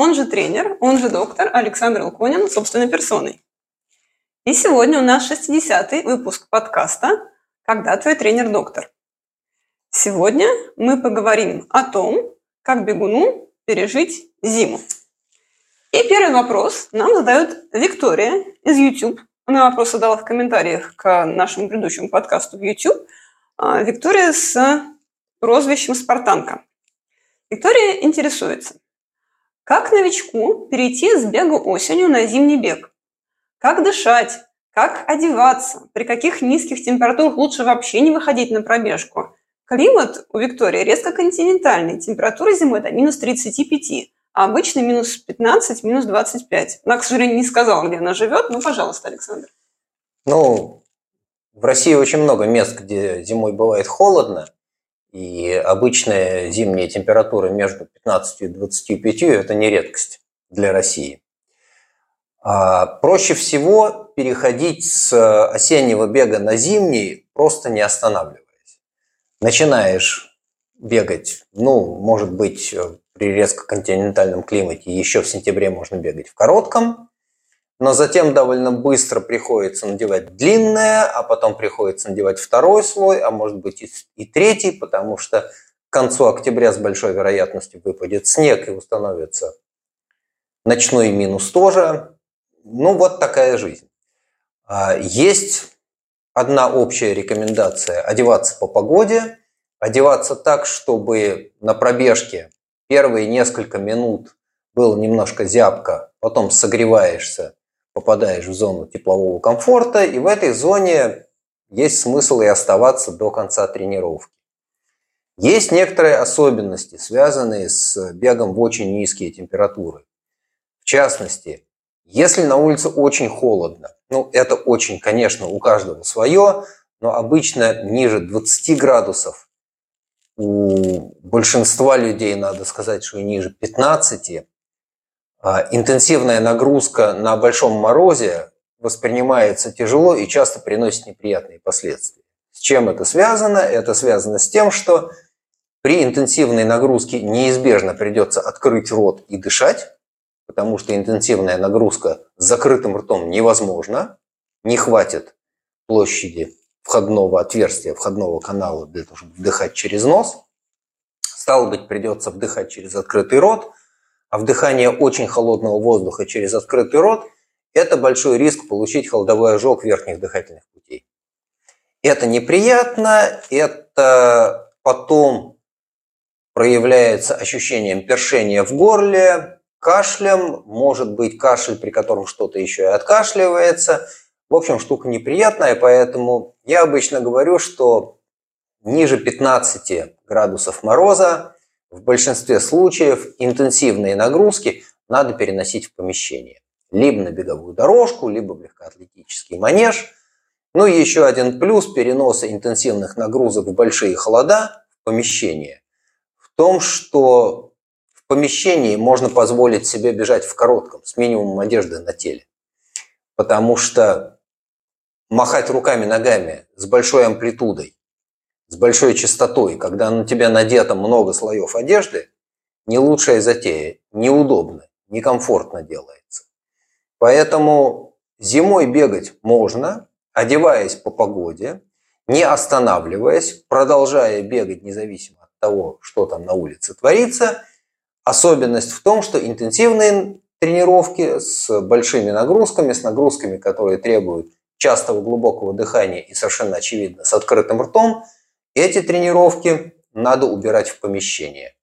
он же тренер, он же доктор Александр Луконин собственной персоной. И сегодня у нас 60-й выпуск подкаста «Когда твой тренер-доктор?». Сегодня мы поговорим о том, как бегуну пережить зиму. И первый вопрос нам задает Виктория из YouTube. Она вопрос задала в комментариях к нашему предыдущему подкасту в YouTube. А, Виктория с прозвищем «Спартанка». Виктория интересуется – как новичку перейти с бега осенью на зимний бег? Как дышать? Как одеваться? При каких низких температурах лучше вообще не выходить на пробежку? Климат у Виктории резко континентальный. Температура зимой до минус 35, а обычно минус 15, минус 25. Она, к сожалению, не сказала, где она живет. Ну, пожалуйста, Александр. Ну, в России очень много мест, где зимой бывает холодно. И обычная зимняя температура между 15 и 25 – это не редкость для России. А проще всего переходить с осеннего бега на зимний, просто не останавливаясь. Начинаешь бегать, ну, может быть, при резко континентальном климате еще в сентябре можно бегать в коротком, но затем довольно быстро приходится надевать длинное, а потом приходится надевать второй слой, а может быть и, третий, потому что к концу октября с большой вероятностью выпадет снег и установится ночной минус тоже. Ну, вот такая жизнь. А, есть одна общая рекомендация – одеваться по погоде, одеваться так, чтобы на пробежке первые несколько минут было немножко зябко, потом согреваешься, попадаешь в зону теплового комфорта, и в этой зоне есть смысл и оставаться до конца тренировки. Есть некоторые особенности, связанные с бегом в очень низкие температуры. В частности, если на улице очень холодно, ну это очень, конечно, у каждого свое, но обычно ниже 20 градусов, у большинства людей, надо сказать, что и ниже 15, а, интенсивная нагрузка на большом морозе воспринимается тяжело и часто приносит неприятные последствия. С чем это связано? Это связано с тем, что при интенсивной нагрузке неизбежно придется открыть рот и дышать, потому что интенсивная нагрузка с закрытым ртом невозможна, не хватит площади входного отверстия, входного канала для того, чтобы вдыхать через нос. Стало быть, придется вдыхать через открытый рот – а вдыхание очень холодного воздуха через открытый рот – это большой риск получить холодовой ожог верхних дыхательных путей. Это неприятно, это потом проявляется ощущением першения в горле, кашлем, может быть кашель, при котором что-то еще и откашливается. В общем, штука неприятная, поэтому я обычно говорю, что ниже 15 градусов мороза в большинстве случаев интенсивные нагрузки надо переносить в помещение. Либо на беговую дорожку, либо в легкоатлетический манеж. Ну и еще один плюс переноса интенсивных нагрузок в большие холода в помещение. В том, что в помещении можно позволить себе бежать в коротком, с минимумом одежды на теле. Потому что махать руками-ногами с большой амплитудой с большой частотой, когда на тебя надето много слоев одежды, не лучшая затея, неудобно, некомфортно делается. Поэтому зимой бегать можно, одеваясь по погоде, не останавливаясь, продолжая бегать независимо от того, что там на улице творится. Особенность в том, что интенсивные тренировки с большими нагрузками, с нагрузками, которые требуют частого глубокого дыхания и совершенно очевидно с открытым ртом – эти тренировки надо убирать в помещение.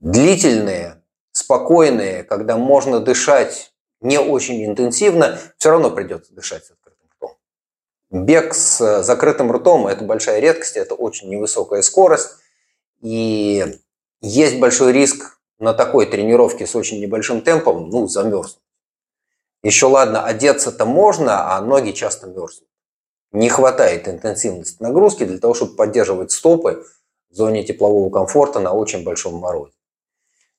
Длительные, спокойные, когда можно дышать не очень интенсивно, все равно придется дышать с открытым ртом. Бег с закрытым ртом – это большая редкость, это очень невысокая скорость. И есть большой риск на такой тренировке с очень небольшим темпом ну, замерзнуть. Еще ладно, одеться-то можно, а ноги часто мерзнут. Не хватает интенсивности нагрузки для того, чтобы поддерживать стопы в зоне теплового комфорта на очень большом морозе.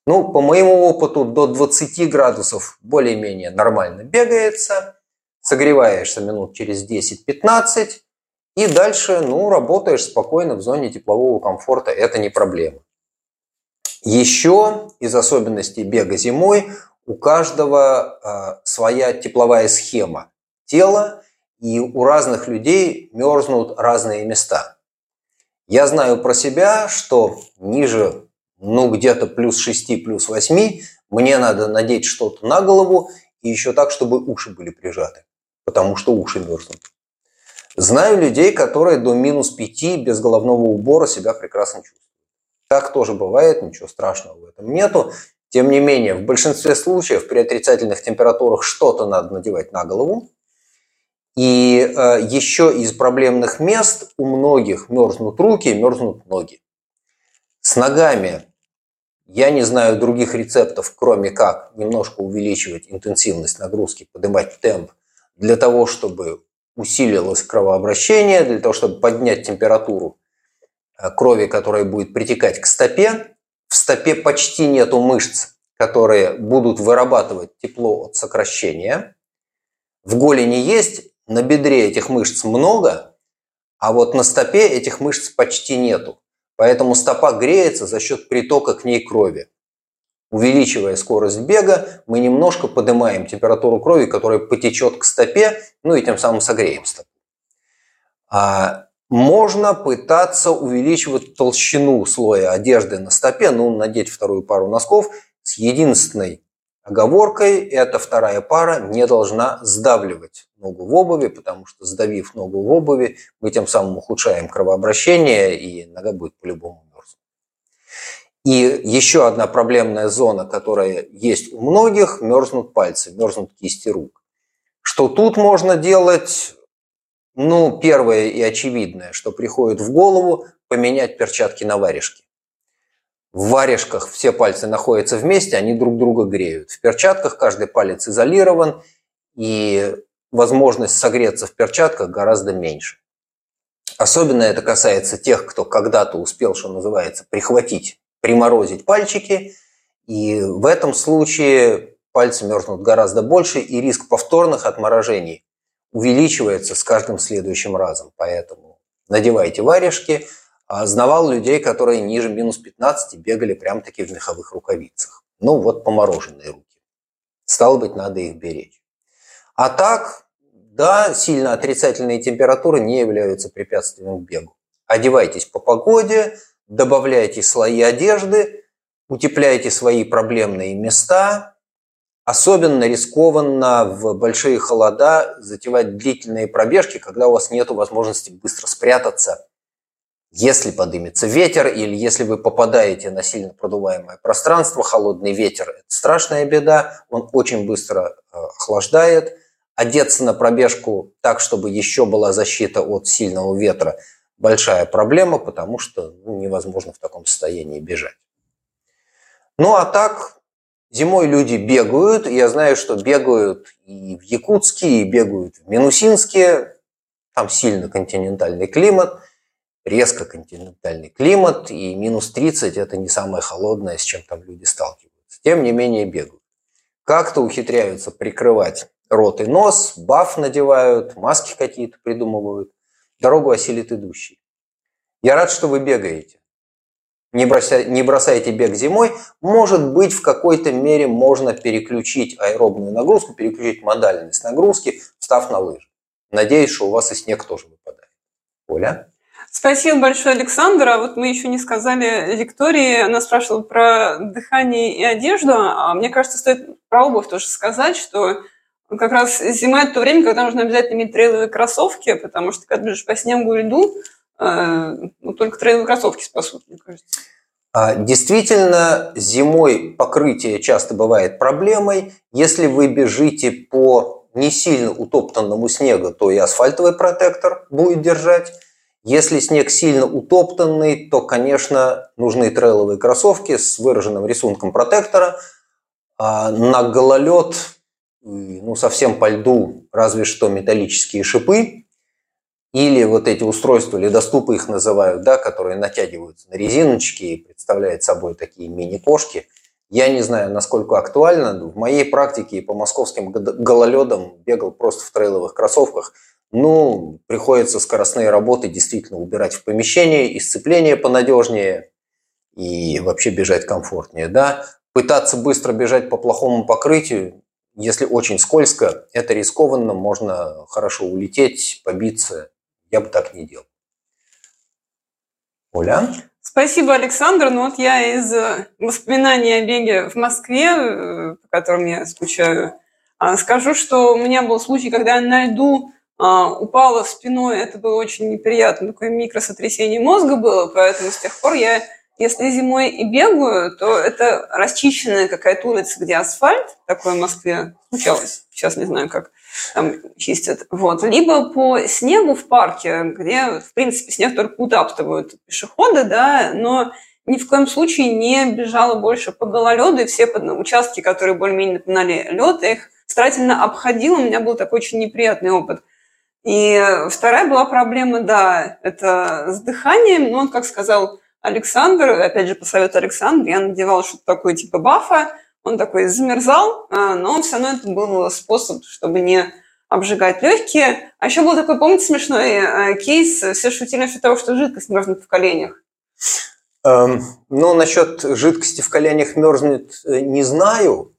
Ну, по моему опыту, до 20 градусов более-менее нормально бегается. Согреваешься минут через 10-15. И дальше, ну, работаешь спокойно в зоне теплового комфорта. Это не проблема. Еще из особенностей бега зимой у каждого э, своя тепловая схема тела, и у разных людей мерзнут разные места. Я знаю про себя, что ниже, ну, где-то плюс 6, плюс 8, мне надо надеть что-то на голову, и еще так, чтобы уши были прижаты, потому что уши мерзнут. Знаю людей, которые до минус 5 без головного убора себя прекрасно чувствуют. Так тоже бывает, ничего страшного в этом нету. Тем не менее, в большинстве случаев при отрицательных температурах что-то надо надевать на голову. И э, еще из проблемных мест у многих мерзнут руки, мерзнут ноги. С ногами я не знаю других рецептов, кроме как немножко увеличивать интенсивность нагрузки, поднимать темп для того, чтобы усилилось кровообращение, для того, чтобы поднять температуру Э, крови, которая будет притекать к стопе. В стопе почти нету мышц, которые будут вырабатывать тепло от сокращения. В голени есть, на бедре этих мышц много, а вот на стопе этих мышц почти нету. Поэтому стопа греется за счет притока к ней крови. Увеличивая скорость бега, мы немножко поднимаем температуру крови, которая потечет к стопе, ну и тем самым согреем стопу. А можно пытаться увеличивать толщину слоя одежды на стопе, ну, надеть вторую пару носков с единственной оговоркой, эта вторая пара не должна сдавливать ногу в обуви, потому что сдавив ногу в обуви, мы тем самым ухудшаем кровообращение, и нога будет по-любому мерзнуть. И еще одна проблемная зона, которая есть у многих, мерзнут пальцы, мерзнут кисти рук. Что тут можно делать? Ну, первое и очевидное, что приходит в голову, поменять перчатки на варежки. В варежках все пальцы находятся вместе, они друг друга греют. В перчатках каждый палец изолирован, и возможность согреться в перчатках гораздо меньше. Особенно это касается тех, кто когда-то успел, что называется, прихватить, приморозить пальчики. И в этом случае пальцы мерзнут гораздо больше, и риск повторных отморожений увеличивается с каждым следующим разом. Поэтому надевайте варежки. А знавал людей, которые ниже минус 15 бегали прям-таки в меховых рукавицах. Ну, вот помороженные руки. Стало быть, надо их беречь. А так, да, сильно отрицательные температуры не являются препятствием к бегу. Одевайтесь по погоде, добавляйте слои одежды, утепляйте свои проблемные места, Особенно рискованно в большие холода затевать длительные пробежки, когда у вас нет возможности быстро спрятаться, если подымется ветер или если вы попадаете на сильно продуваемое пространство. Холодный ветер – это страшная беда, он очень быстро э, охлаждает. Одеться на пробежку так, чтобы еще была защита от сильного ветра – большая проблема, потому что ну, невозможно в таком состоянии бежать. Ну а так, Зимой люди бегают, я знаю, что бегают и в Якутске, и бегают в Минусинске. Там сильно континентальный климат, резко континентальный климат, и минус 30 – это не самое холодное, с чем там люди сталкиваются. Тем не менее бегают. Как-то ухитряются прикрывать рот и нос, баф надевают, маски какие-то придумывают. Дорогу осилит идущий. Я рад, что вы бегаете не, брося, не бросайте бег зимой, может быть, в какой-то мере можно переключить аэробную нагрузку, переключить модальность нагрузки, встав на лыжи. Надеюсь, что у вас и снег тоже выпадает. Оля? Спасибо большое, Александр. А вот мы еще не сказали Виктории, она спрашивала про дыхание и одежду, а мне кажется, стоит про обувь тоже сказать, что как раз зима – это то время, когда нужно обязательно иметь трейловые кроссовки, потому что когда бежишь по снегу и льду, Э, ну, только трейловые кроссовки спасут, мне кажется. А, действительно, зимой покрытие часто бывает проблемой. Если вы бежите по не сильно утоптанному снегу, то и асфальтовый протектор будет держать. Если снег сильно утоптанный, то, конечно, нужны трейловые кроссовки с выраженным рисунком протектора. А на гололед ну, совсем по льду, разве что металлические шипы, или вот эти устройства, ледоступы их называют, да, которые натягиваются на резиночки и представляют собой такие мини-кошки. Я не знаю, насколько актуально. В моей практике по московским гололедам бегал просто в трейловых кроссовках. Ну, приходится скоростные работы действительно убирать в помещении, и сцепление понадежнее, и вообще бежать комфортнее. Да? Пытаться быстро бежать по плохому покрытию, если очень скользко, это рискованно, можно хорошо улететь, побиться. Я бы так не делал. Оля? Спасибо, Александр. Ну вот я из э, воспоминаний о беге в Москве, э, по которым я скучаю, а, скажу, что у меня был случай, когда я на льду а, упала спиной. Это было очень неприятно. Такое микросотрясение мозга было, поэтому с тех пор я если зимой и бегаю, то это расчищенная какая-то улица, где асфальт, такое в Москве случалось, сейчас не знаю, как там чистят. Вот. Либо по снегу в парке, где, в принципе, снег только утаптывают пешеходы, да, но ни в коем случае не бежала больше по гололеду, и все участки, которые более-менее напоминали лед, их старательно обходила, у меня был такой очень неприятный опыт. И вторая была проблема, да, это с дыханием, но он, как сказал Александр, опять же, по совету Александра, я надевала что-то такое типа бафа, он такой замерзал, а, но все равно это был способ, чтобы не обжигать легкие. А еще был такой, помните, смешной э, кейс, все шутили насчет того, что жидкость мерзнет в коленях. Эм, ну, насчет жидкости в коленях мерзнет, э, не знаю,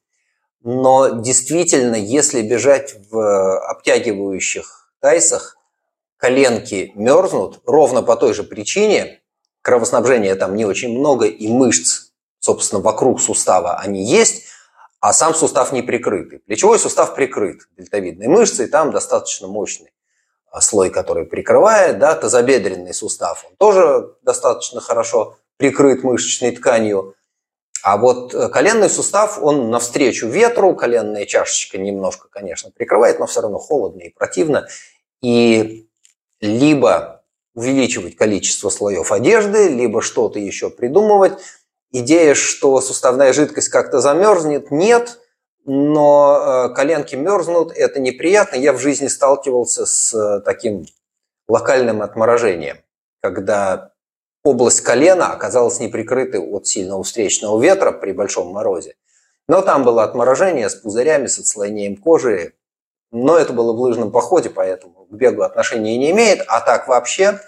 но действительно, если бежать в обтягивающих тайсах, коленки мерзнут ровно по той же причине, кровоснабжения там не очень много, и мышц, собственно, вокруг сустава они есть, а сам сустав не прикрытый. Плечевой сустав прикрыт дельтовидной мышцей, там достаточно мощный а, слой, который прикрывает, да, тазобедренный сустав, он тоже достаточно хорошо прикрыт мышечной тканью. А вот э, коленный сустав, он навстречу ветру, коленная чашечка немножко, конечно, прикрывает, но все равно холодно и противно. И либо увеличивать количество слоев одежды, либо что-то еще придумывать. Идея, что суставная жидкость как-то замерзнет, нет, но э, коленки мерзнут, это неприятно. Я в жизни сталкивался с э, таким локальным отморожением, когда область колена оказалась не прикрытой от сильного встречного ветра при большом морозе. Но там было отморожение с пузырями, с отслоением кожи. Но это было в лыжном походе, поэтому к бегу отношения не имеет. А так вообще,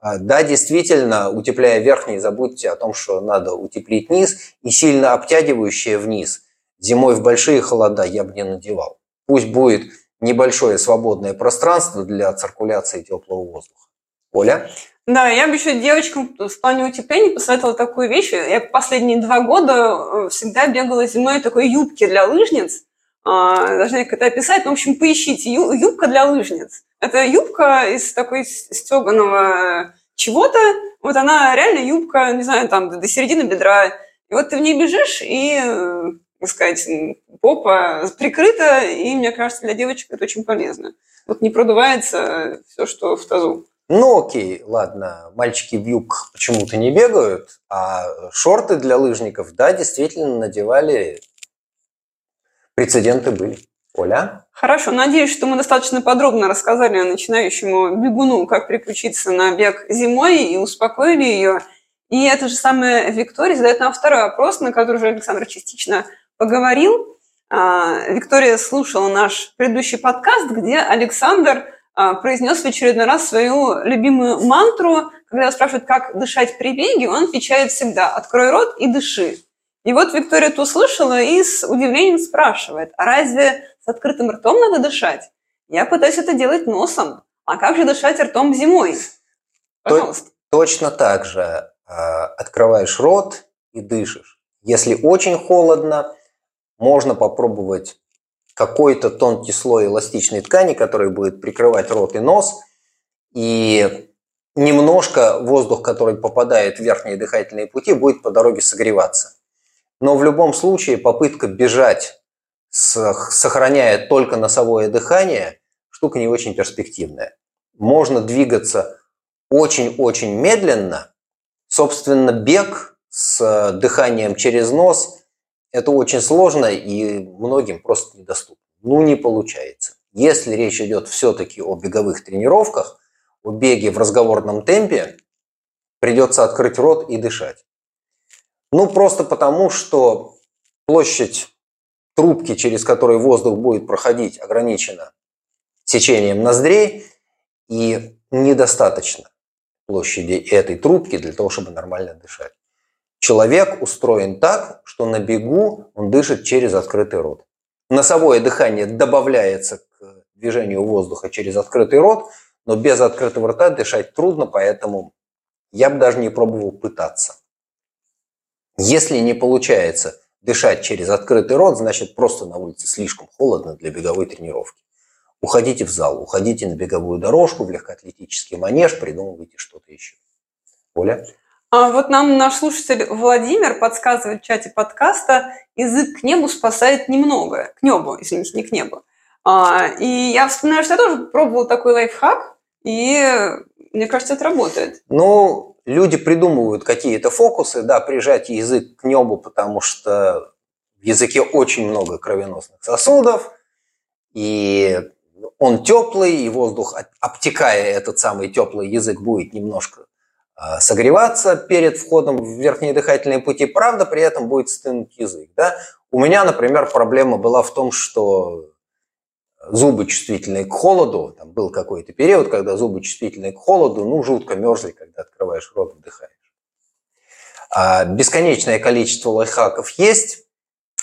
а, да, действительно, утепляя верхний, забудьте о том, что надо утеплить низ. И сильно обтягивающее вниз зимой в большие холода я бы не надевал. Пусть будет небольшое свободное пространство для циркуляции теплого воздуха. Оля? Да, я бы еще девочкам в плане утепления посоветовала такую вещь. Я последние два года э, всегда бегала зимой такой юбки для лыжниц. А, должна как это описать. Ну, в общем, поищите. Юбка для лыжниц. Это юбка из такой стеганого чего-то. Вот она реально юбка, не знаю, там до середины бедра. И вот ты в ней бежишь, и, так сказать, попа прикрыта, и, мне кажется, для девочек это очень полезно. Вот не продувается все, что в тазу. Ну окей, ладно, мальчики в юбках почему-то не бегают, а шорты для лыжников, да, действительно надевали Прецеденты были. Оля? Хорошо, надеюсь, что мы достаточно подробно рассказали начинающему бегуну, как приключиться на бег зимой и успокоили ее. И эта же самая Виктория задает нам второй вопрос, на который уже Александр частично поговорил. А, Виктория слушала наш предыдущий подкаст, где Александр произнес в очередной раз свою любимую мантру. Когда спрашивают, как дышать при беге, он отвечает всегда «открой рот и дыши». И вот Виктория это услышала и с удивлением спрашивает, а разве с открытым ртом надо дышать? Я пытаюсь это делать носом. А как же дышать ртом зимой? Пожалуйста. Точно так же а, открываешь рот и дышишь. Если очень холодно, можно попробовать какой-то тонкий слой эластичной ткани, который будет прикрывать рот и нос, и немножко воздух, который попадает в верхние дыхательные пути, будет по дороге согреваться. Но в любом случае попытка бежать, сохраняя только носовое дыхание, штука не очень перспективная. Можно двигаться очень-очень медленно. Собственно, бег с дыханием через нос – это очень сложно и многим просто недоступно. Ну, не получается. Если речь идет все-таки о беговых тренировках, о беге в разговорном темпе, придется открыть рот и дышать. Ну, просто потому, что площадь трубки, через которую воздух будет проходить, ограничена сечением ноздрей, и недостаточно площади этой трубки для того, чтобы нормально дышать. Человек устроен так, что на бегу он дышит через открытый рот. Носовое дыхание добавляется к движению воздуха через открытый рот, но без открытого рта дышать трудно, поэтому я бы даже не пробовал пытаться. Если не получается дышать через открытый рот, значит просто на улице слишком холодно для беговой тренировки. Уходите в зал, уходите на беговую дорожку, в легкоатлетический манеж, придумывайте что-то еще. Оля? А вот нам наш слушатель Владимир подсказывает в чате подкаста, язык к небу спасает немного. К небу, извините, не к небу. А, и я вспоминаю, что я тоже пробовала такой лайфхак, и мне кажется, это работает. Ну, люди придумывают какие-то фокусы, да, прижать язык к небу, потому что в языке очень много кровеносных сосудов, и он теплый, и воздух, обтекая этот самый теплый язык, будет немножко а, согреваться перед входом в верхние дыхательные пути, правда, при этом будет стынуть язык. Да? У меня, например, проблема была в том, что зубы чувствительные к холоду, там был какой-то период, когда зубы чувствительные к холоду, ну, жутко мерзли, когда открываешь рот, вдыхаешь. А бесконечное количество лайфхаков есть.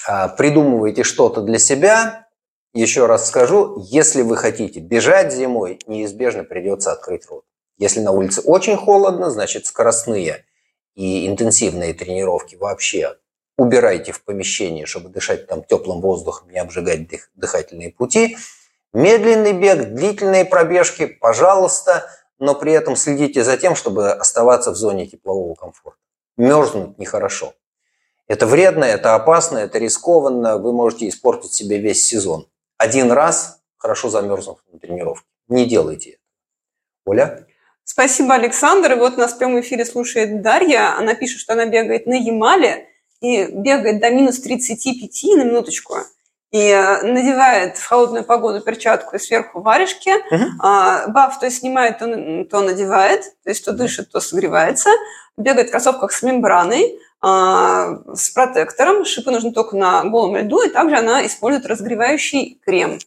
А, придумывайте что-то для себя, еще раз скажу, если вы хотите бежать зимой, неизбежно придется открыть рот. Если на улице очень холодно, значит скоростные и интенсивные тренировки вообще убирайте в помещении, чтобы дышать там теплым воздухом, не обжигать дыхательные пути. Медленный бег, длительные пробежки, пожалуйста, но при этом следите за тем, чтобы оставаться в зоне теплового комфорта. Мерзнуть нехорошо. Это вредно, это опасно, это рискованно, вы можете испортить себе весь сезон один раз, хорошо замерзнув на тренировке. Не делайте это. Оля? Спасибо, Александр. И вот нас в прямом эфире слушает Дарья. Она пишет, что она бегает на Ямале и бегает до минус 35 на минуточку. И э, надевает в холодную погоду перчатку и сверху варежки. Угу. А, баф то снимает, то, то надевает. То есть то дышит, то согревается. Бегает в кроссовках с мембраной. А, с протектором. Шипы нужны только на голом льду, и также она использует разогревающий крем.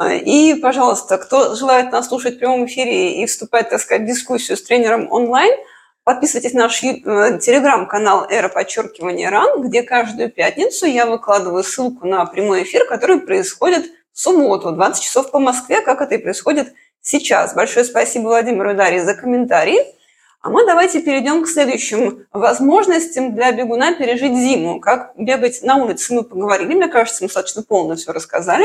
А, и, пожалуйста, кто желает нас слушать в прямом эфире и вступать, так сказать, в дискуссию с тренером онлайн, подписывайтесь на наш э, телеграм-канал «Эра подчеркивания РАН», где каждую пятницу я выкладываю ссылку на прямой эфир, который происходит в субботу, 20 часов по Москве, как это и происходит сейчас. Большое спасибо Владимиру и Дарье за комментарии. А мы давайте перейдем к следующим возможностям для бегуна пережить зиму. Как бегать на улице мы поговорили, мне кажется, мы достаточно полно все рассказали.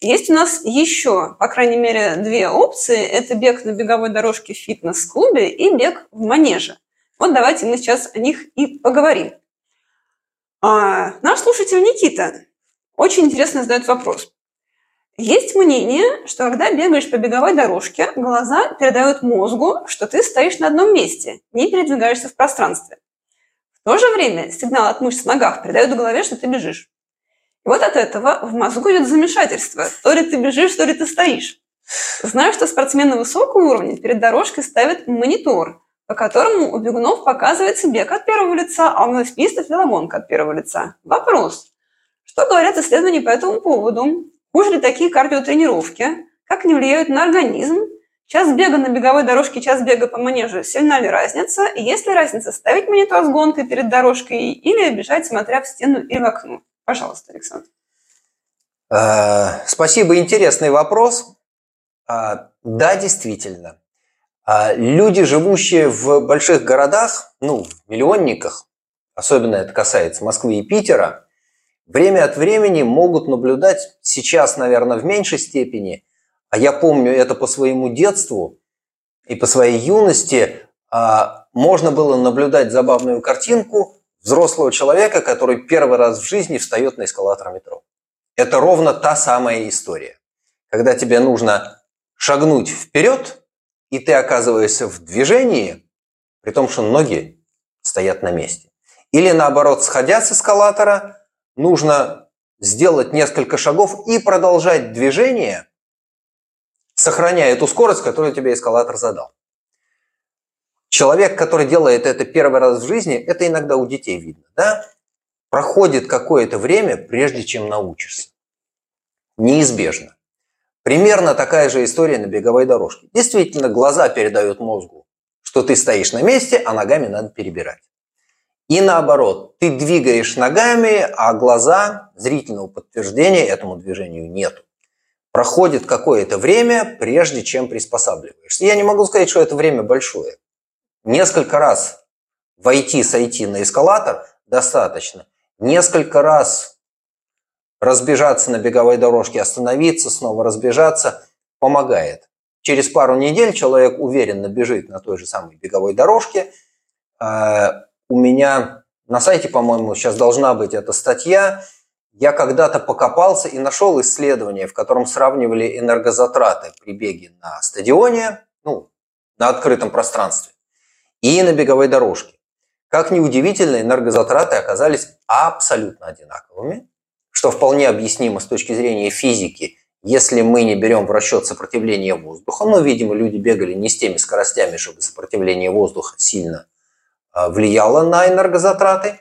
Есть у нас еще, по крайней мере, две опции. Это бег на беговой дорожке в фитнес-клубе и бег в манеже. Вот давайте мы сейчас о них и поговорим. А, наш слушатель Никита очень интересно задает вопрос. Есть мнение, что когда бегаешь по беговой дорожке, глаза передают мозгу, что ты стоишь на одном месте, не передвигаешься в пространстве. В то же время сигнал от мышц в ногах передает в голове, что ты бежишь. Вот от этого в мозгу идет замешательство. То ли ты бежишь, то ли ты стоишь. Знаю, что спортсмены высокого уровня перед дорожкой ставят монитор, по которому у бегунов показывается бег от первого лица, а у велосипедистов велогонка от первого лица. Вопрос. Что говорят исследования по этому поводу? Хуже ли такие кардиотренировки? Как они влияют на организм? Час бега на беговой дорожке, час бега по манежу. Сильна ли разница? И есть ли разница ставить монитор с гонкой перед дорожкой или бежать, смотря в стену или в окно? Пожалуйста, Александр. А, спасибо, интересный вопрос. А, да, действительно. А, люди, живущие в больших городах, ну, в миллионниках, особенно это касается Москвы и Питера, время от времени могут наблюдать, сейчас, наверное, в меньшей степени, а я помню это по своему детству и по своей юности, можно было наблюдать забавную картинку взрослого человека, который первый раз в жизни встает на эскалатор метро. Это ровно та самая история. Когда тебе нужно шагнуть вперед, и ты оказываешься в движении, при том, что ноги стоят на месте. Или наоборот, сходя с эскалатора, нужно сделать несколько шагов и продолжать движение, сохраняя эту скорость, которую тебе эскалатор задал. Человек, который делает это первый раз в жизни, это иногда у детей видно, да? Проходит какое-то время, прежде чем научишься. Неизбежно. Примерно такая же история на беговой дорожке. Действительно, глаза передают мозгу, что ты стоишь на месте, а ногами надо перебирать. И наоборот, ты двигаешь ногами, а глаза, зрительного подтверждения этому движению нет. Проходит какое-то время, прежде чем приспосабливаешься. Я не могу сказать, что это время большое. Несколько раз войти, сойти на эскалатор достаточно. Несколько раз разбежаться на беговой дорожке, остановиться, снова разбежаться помогает. Через пару недель человек уверенно бежит на той же самой беговой дорожке, а, у меня на сайте, по-моему, сейчас должна быть эта статья. Я когда-то покопался и нашел исследование, в котором сравнивали энергозатраты при беге на стадионе, ну, на открытом пространстве, и на беговой дорожке. Как ни удивительно, энергозатраты оказались абсолютно одинаковыми, что вполне объяснимо с точки зрения физики, если мы не берем в расчет сопротивление воздуха. Но, видимо, люди бегали не с теми скоростями, чтобы сопротивление воздуха сильно а, влияло на энергозатраты.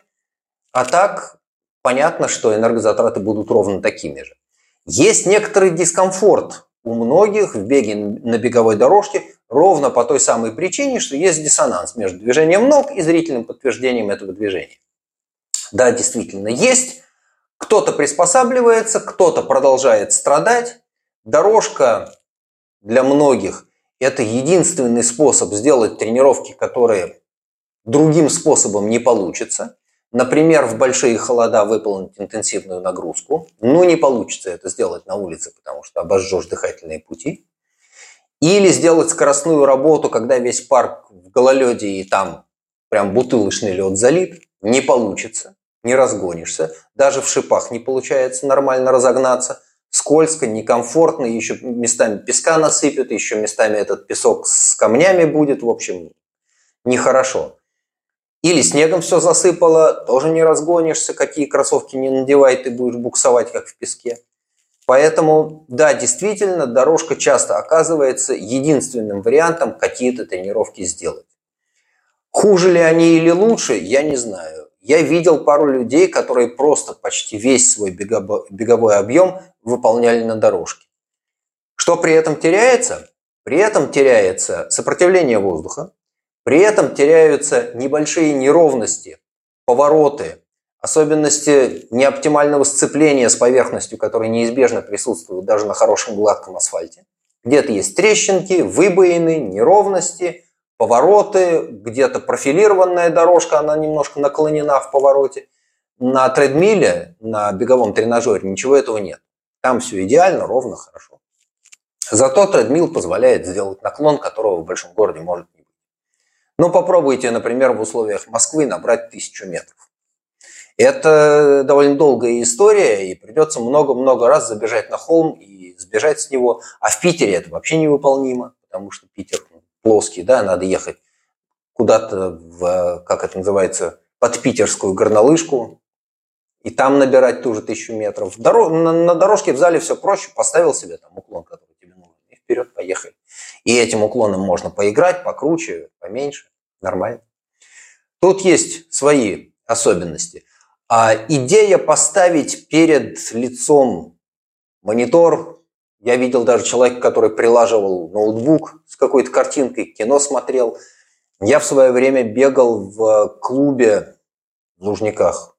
А так понятно, что энергозатраты будут ровно такими же. Есть некоторый дискомфорт у многих в беге на беговой дорожке ровно по той самой причине, что есть диссонанс между движением ног и зрительным подтверждением этого движения. Да, действительно есть. Кто-то приспосабливается, кто-то продолжает страдать. Дорожка для многих – это единственный способ сделать тренировки, которые другим способом не получится. Например, в большие холода выполнить интенсивную нагрузку. Ну, не получится это сделать на улице, потому что обожжешь дыхательные пути. Или сделать скоростную работу, когда весь парк в гололеде и там прям бутылочный лед залит. Не получится, не разгонишься. Даже в шипах не получается нормально разогнаться. Скользко, некомфортно, еще местами песка насыпят, еще местами этот песок с камнями будет. В общем, нехорошо. Или снегом все засыпало, тоже не разгонишься, какие кроссовки не надевай, ты будешь буксовать, как в песке. Поэтому, да, действительно, дорожка часто оказывается единственным вариантом какие-то тренировки сделать. Хуже ли они или лучше, я не знаю. Я видел пару людей, которые просто почти весь свой беговой объем выполняли на дорожке. Что при этом теряется? При этом теряется сопротивление воздуха, при этом теряются небольшие неровности, повороты, особенности неоптимального сцепления с поверхностью, которые неизбежно присутствуют даже на хорошем гладком асфальте. Где-то есть трещинки, выбоины, неровности, повороты, где-то профилированная дорожка, она немножко наклонена в повороте. На тредмиле, на беговом тренажере ничего этого нет. Там все идеально, ровно, хорошо. Зато тредмил позволяет сделать наклон, которого в большом городе может ну, попробуйте, например, в условиях Москвы набрать тысячу метров. Это довольно долгая история, и придется много-много раз забежать на холм и сбежать с него. А в Питере это вообще невыполнимо, потому что Питер плоский, да, надо ехать куда-то в, как это называется, под питерскую горнолыжку, и там набирать ту же тысячу метров. Дорог, на, на дорожке в зале все проще, поставил себе там уклон, который тебе нужен, и вперед поехали. И этим уклоном можно поиграть покруче, поменьше, нормально. Тут есть свои особенности. А идея поставить перед лицом монитор, я видел даже человека, который прилаживал ноутбук с какой-то картинкой, кино смотрел. Я в свое время бегал в клубе в Лужниках.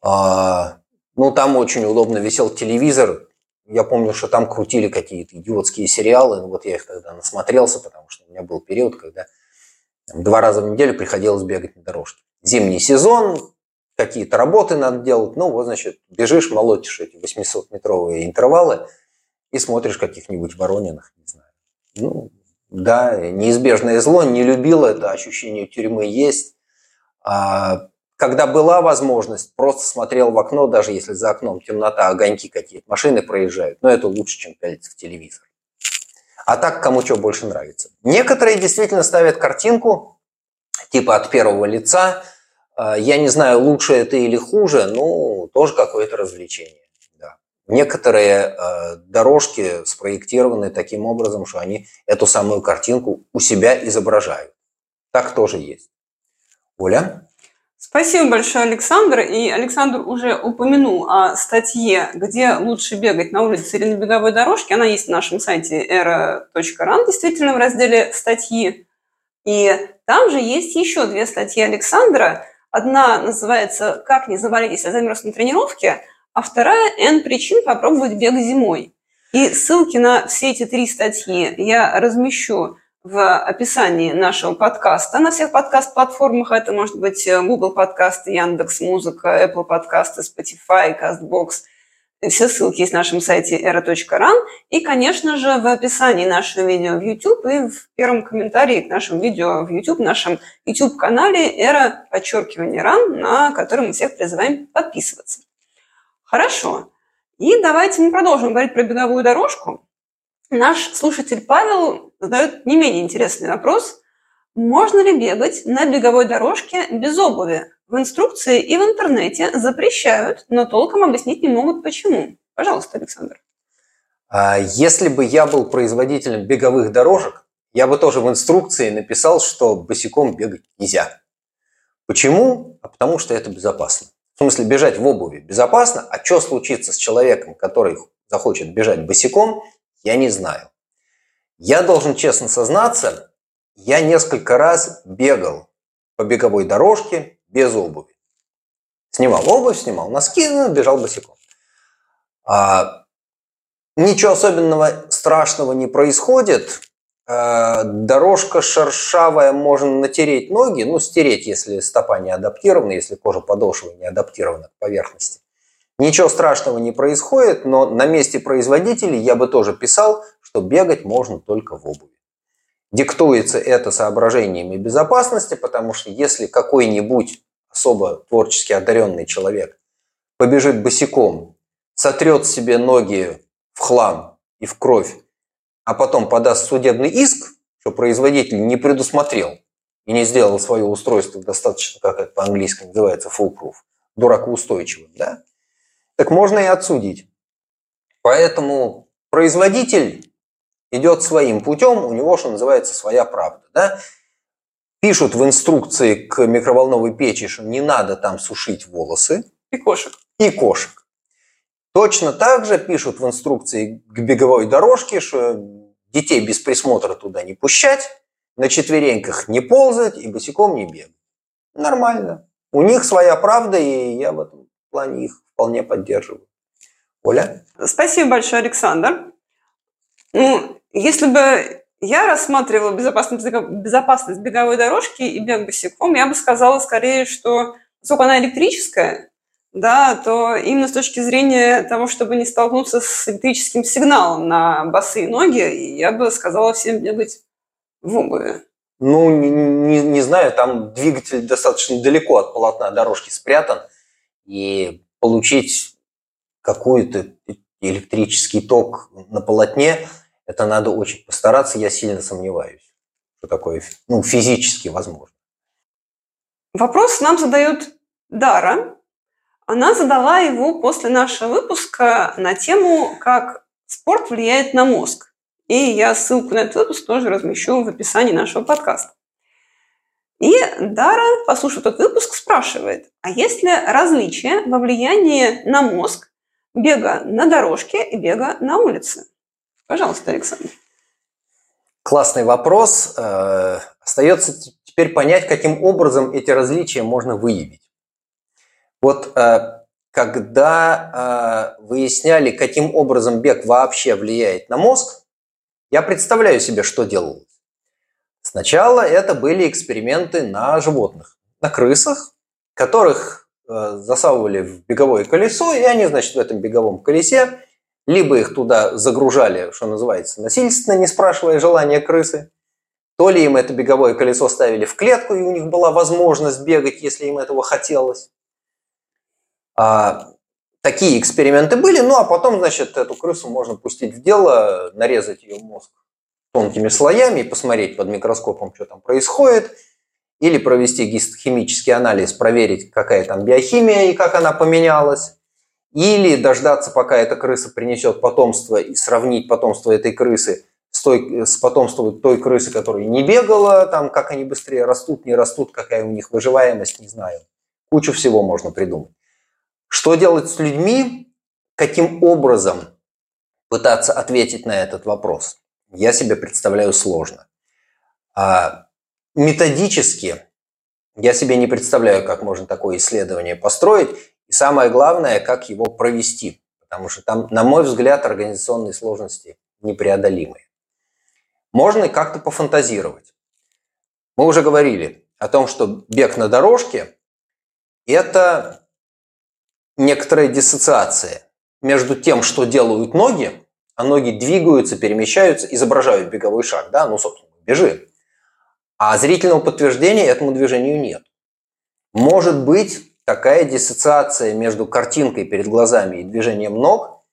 А, ну, там очень удобно висел телевизор, я помню, что там крутили какие-то идиотские сериалы. Ну, вот я их тогда насмотрелся, потому что у меня был период, когда два раза в неделю приходилось бегать на дорожке. Зимний сезон, какие-то работы надо делать. Ну, вот, значит, бежишь, молотишь эти 800-метровые интервалы и смотришь каких-нибудь Ворониных, не знаю. Ну, да, неизбежное зло, не любил это, ощущение тюрьмы есть. А когда была возможность, просто смотрел в окно, даже если за окном темнота, огоньки какие-то, машины проезжают. Но это лучше, чем пялиться в телевизор. А так, кому что больше нравится. Некоторые действительно ставят картинку, типа от первого лица. А, я не знаю, лучше это или хуже, но тоже какое-то развлечение. некоторые э, дорожки спроектированы таким образом, что они эту самую картинку у себя изображают. Так тоже есть. Оля? Спасибо большое, Александр. И Александр уже упомянул о статье, где лучше бегать на улице или на беговой дорожке. Она есть на нашем сайте era.ran, действительно, в разделе статьи. И там же есть еще две статьи Александра. Одна называется «Как не завалить, если замерз на тренировке», а вторая «N причин попробовать бег зимой». И ссылки на все эти три статьи я размещу в описании нашего подкаста. На всех подкаст-платформах это может быть э, Google подкасты, Яндекс Музыка, Apple подкасты, Spotify, CastBox. Все ссылки есть на нашем сайте era.ran. И, конечно же, в описании нашего видео в YouTube и в первом комментарии к нашему видео в YouTube, нашем YouTube-канале era подчеркивание run, на который мы всех призываем подписываться. Хорошо. И давайте мы продолжим говорить про беговую дорожку. Наш слушатель Павел задает не менее интересный вопрос. Можно ли бегать на беговой дорожке без обуви? В инструкции и в интернете запрещают, но толком объяснить не могут почему. Пожалуйста, Александр. А если бы я был производителем беговых дорожек, я бы тоже в инструкции написал, что босиком бегать нельзя. Почему? А потому что это безопасно. В смысле, бежать в обуви безопасно, а что случится с человеком, который захочет бежать босиком, я не знаю. Я должен честно сознаться, я несколько раз бегал по беговой дорожке без обуви. Снимал обувь, снимал носки, ну, бежал босиком. А, ничего особенного страшного не происходит. А, дорожка шершавая, можно натереть ноги, ну, стереть, если стопа не адаптирована, если кожа подошвы не адаптирована к поверхности. Ничего страшного не происходит, но на месте производителей я бы тоже писал, что бегать можно только в обуви. Диктуется это соображениями безопасности, потому что если какой-нибудь особо творчески одаренный человек побежит босиком, сотрет себе ноги в хлам и в кровь, а потом подаст судебный иск, что производитель не предусмотрел и не сделал свое устройство достаточно, как это по-английски называется, foolproof, дуракоустойчивым, да, так можно и отсудить. Поэтому производитель идет своим путем, у него, что называется, своя правда. Да? Пишут в инструкции к микроволновой печи, что не надо там сушить волосы. И кошек. И кошек. Точно так же пишут в инструкции к беговой дорожке, что детей без присмотра туда не пущать, на четвереньках не ползать и босиком не бегать. Нормально. У них своя правда, и я в этом плане их вполне поддерживаю. Оля? Спасибо большое, Александр. Ну, если бы я рассматривала безопасность, безопасность беговой дорожки и бег босиком, я бы сказала скорее, что поскольку она электрическая, да, то именно с точки зрения того, чтобы не столкнуться с электрическим сигналом на босые ноги, я бы сказала всем бегать в обуви. Ну, не, не, не знаю, там двигатель достаточно далеко от полотна дорожки спрятан, и получить какой-то электрический ток на полотне, это надо очень постараться, я сильно сомневаюсь, что такое ну, физически возможно. Вопрос нам задает Дара. Она задала его после нашего выпуска на тему, как спорт влияет на мозг. И я ссылку на этот выпуск тоже размещу в описании нашего подкаста. И Дара, послушав тот выпуск, спрашивает, а есть ли различия во влиянии на мозг бега на дорожке и бега на улице? Пожалуйста, Александр. Классный вопрос. Э, остается теперь понять, каким образом эти различия можно выявить. Вот э, когда э, выясняли, каким образом бег вообще влияет на мозг, я представляю себе, что делал. Сначала это были эксперименты на животных, на крысах, которых засовывали в беговое колесо, и они, значит, в этом беговом колесе либо их туда загружали, что называется, насильственно, не спрашивая желания крысы, то ли им это беговое колесо ставили в клетку, и у них была возможность бегать, если им этого хотелось. А, такие эксперименты были, ну а потом, значит, эту крысу можно пустить в дело, нарезать ее мозг тонкими слоями и посмотреть под микроскопом, что там происходит, или провести гистохимический анализ, проверить, какая там биохимия и как она поменялась. Или дождаться, пока эта крыса принесет потомство, и сравнить потомство этой крысы с, той, с потомством той крысы, которая не бегала, там, как они быстрее растут, не растут, какая у них выживаемость, не знаю. Кучу всего можно придумать. Что делать с людьми? Каким образом пытаться ответить на этот вопрос? Я себе представляю сложно. А методически я себе не представляю, как можно такое исследование построить. И самое главное, как его провести. Потому что там, на мой взгляд, организационные сложности непреодолимые. Можно как-то пофантазировать. Мы уже говорили о том, что бег на дорожке – это некоторая диссоциация между тем, что делают ноги, а ноги двигаются, перемещаются, изображают беговой шаг, да, ну, собственно, бежи. А зрительного подтверждения этому движению нет. Может быть, такая диссоциация между картинкой перед глазами и движением ног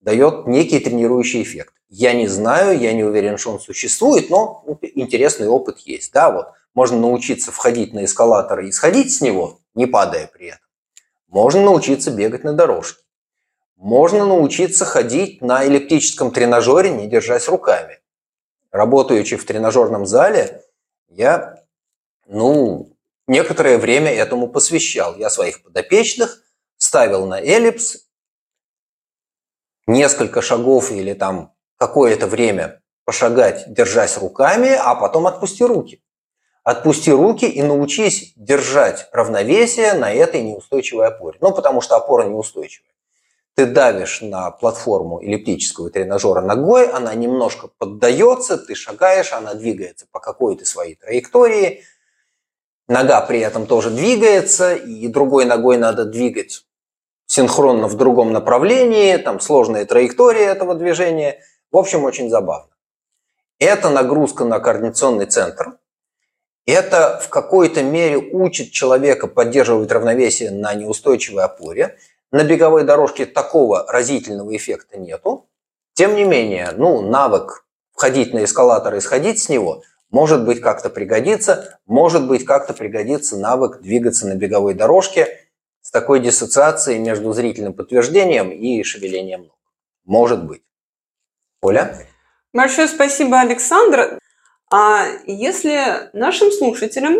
дает некий тренирующий эффект. Я не знаю, я не уверен, что он существует, но интересный опыт есть. Да, вот можно научиться входить на эскалатор и сходить с него, не падая при этом. Можно научиться бегать на дорожке. Можно научиться ходить на эллиптическом тренажере, не держась руками. Работаючи в тренажерном зале, я, ну, некоторое время этому посвящал. Я своих подопечных ставил на эллипс, несколько шагов или там какое-то время пошагать, держась руками, а потом отпусти руки. Отпусти руки и научись держать равновесие на этой неустойчивой опоре. Ну, потому что опора неустойчивая. Ты давишь на платформу эллиптического тренажера ногой, она немножко поддается, ты шагаешь, она двигается по какой-то своей траектории. Нога при этом тоже двигается, и другой ногой надо двигать синхронно в другом направлении, там сложная траектория этого движения – в общем, очень забавно. Это нагрузка на координационный центр. Это в какой-то мере учит человека поддерживать равновесие на неустойчивой опоре. На беговой дорожке такого разительного эффекта нету. Тем не менее, ну, навык входить на эскалатор и сходить с него может быть как-то пригодится, может быть как-то пригодится навык двигаться на беговой дорожке с такой диссоциацией между зрительным подтверждением и шевелением ног. Может быть. Оля? Большое спасибо, Александр. А если нашим слушателям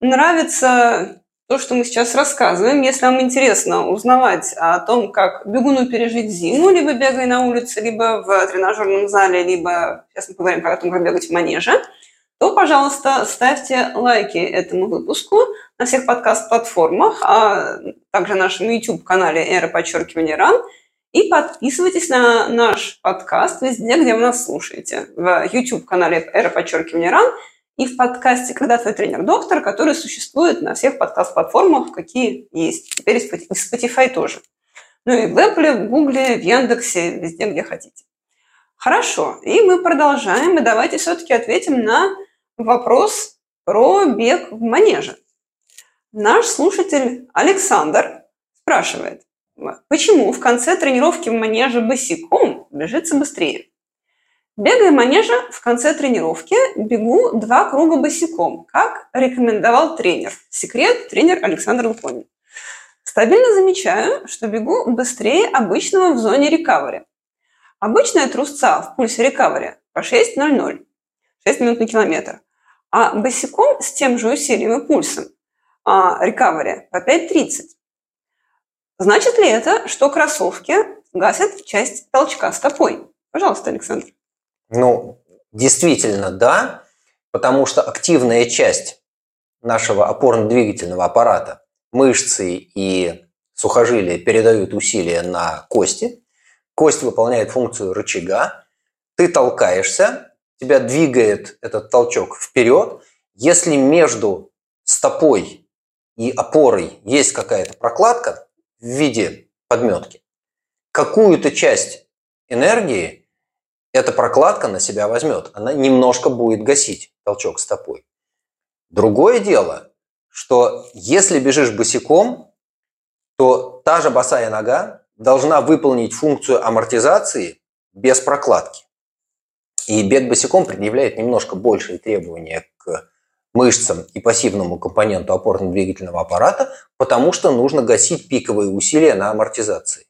нравится то, что мы сейчас рассказываем, если вам интересно узнавать о том, как бегуну пережить зиму, либо бегая на улице, либо в тренажерном зале, либо сейчас мы поговорим о том, как бегать в манеже, то, пожалуйста, ставьте лайки этому выпуску на всех подкаст-платформах, а также на нашем YouTube-канале «Эра подчеркивания ран», и подписывайтесь на наш подкаст везде, где вы нас слушаете. В YouTube-канале «Эра подчеркивания РАН» и в подкасте «Когда твой тренер-доктор», который существует на всех подкаст-платформах, какие есть. Теперь и Spotify тоже. Ну и в Apple, в Google, в Яндексе, везде, где хотите. Хорошо, и мы продолжаем. И давайте все-таки ответим на вопрос про бег в манеже. Наш слушатель Александр спрашивает, Почему в конце тренировки в манеже босиком бежится быстрее? Бегая в манеже, в конце тренировки бегу два круга босиком, как рекомендовал тренер. Секрет – тренер Александр Луконин. Стабильно замечаю, что бегу быстрее обычного в зоне рекавери. Обычная трусца в пульсе рекавери по 6.00, 6 минут на километр. А босиком с тем же усилием и пульсом а, рекавери по 5.30. Значит ли это, что кроссовки гасят часть толчка стопой? Пожалуйста, Александр. Ну, действительно, да, потому что активная часть нашего опорно-двигательного аппарата, мышцы и сухожилия передают усилия на кости. Кость выполняет функцию рычага. Ты толкаешься, тебя двигает этот толчок вперед. Если между стопой и опорой есть какая-то прокладка, в виде подметки, какую-то часть энергии эта прокладка на себя возьмет. Она немножко будет гасить толчок стопой. Другое дело, что если бежишь босиком, то та же босая нога должна выполнить функцию амортизации без прокладки. И бег босиком предъявляет немножко большие требования к мышцам и пассивному компоненту опорно-двигательного аппарата, потому что нужно гасить пиковые усилия на амортизации.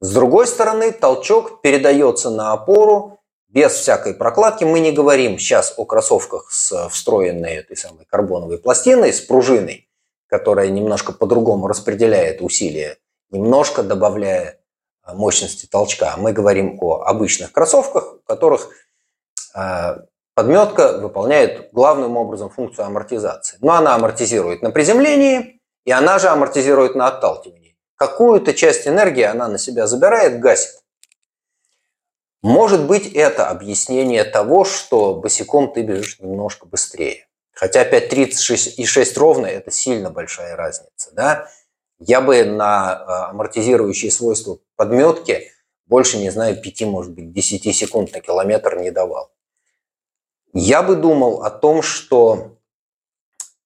С другой стороны, толчок передается на опору без всякой прокладки. Мы не говорим сейчас о кроссовках с встроенной этой самой карбоновой пластиной, с пружиной, которая немножко по-другому распределяет усилия, немножко добавляя мощности толчка. Мы говорим о обычных кроссовках, у которых подметка выполняет главным образом функцию амортизации. Но она амортизирует на приземлении, и она же амортизирует на отталкивании. Какую-то часть энергии она на себя забирает, гасит. Может быть, это объяснение того, что босиком ты бежишь немножко быстрее. Хотя 5.36 и 6 ровно – это сильно большая разница. Да? Я бы на а, амортизирующие свойства подметки больше, не знаю, 5, может быть, 10 секунд на километр не давал. Я бы думал о том, что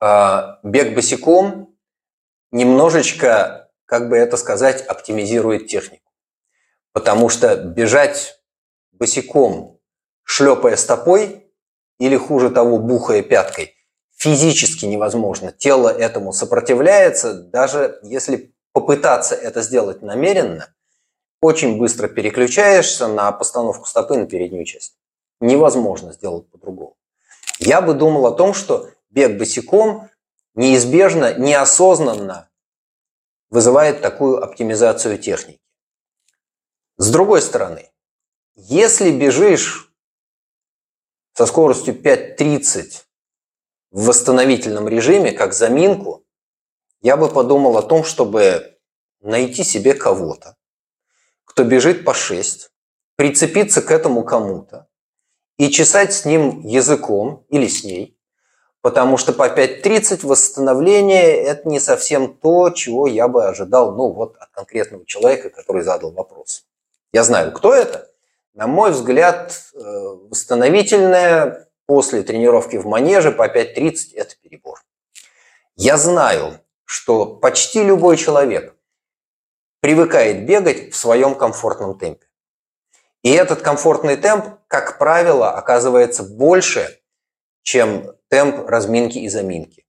э, бег босиком немножечко, как бы это сказать, оптимизирует технику. Потому что бежать босиком, шлепая стопой, или хуже того, бухая пяткой, физически невозможно. Тело этому сопротивляется, даже если попытаться это сделать намеренно, очень быстро переключаешься на постановку стопы на переднюю часть невозможно сделать по-другому. Я бы думал о том, что бег босиком неизбежно, неосознанно вызывает такую оптимизацию техники. С другой стороны, если бежишь со скоростью 5.30 в восстановительном режиме, как заминку, я бы подумал о том, чтобы найти себе кого-то, кто бежит по 6, прицепиться к этому кому-то, и чесать с ним языком или с ней, потому что по 5.30 восстановление – это не совсем то, чего я бы ожидал ну, вот, от конкретного человека, который задал вопрос. Я знаю, кто это. На мой взгляд, э, восстановительное после тренировки в манеже по 5.30 – это перебор. Я знаю, что почти любой человек привыкает бегать в своем комфортном темпе. И этот комфортный темп, как правило, оказывается больше, чем темп разминки и заминки.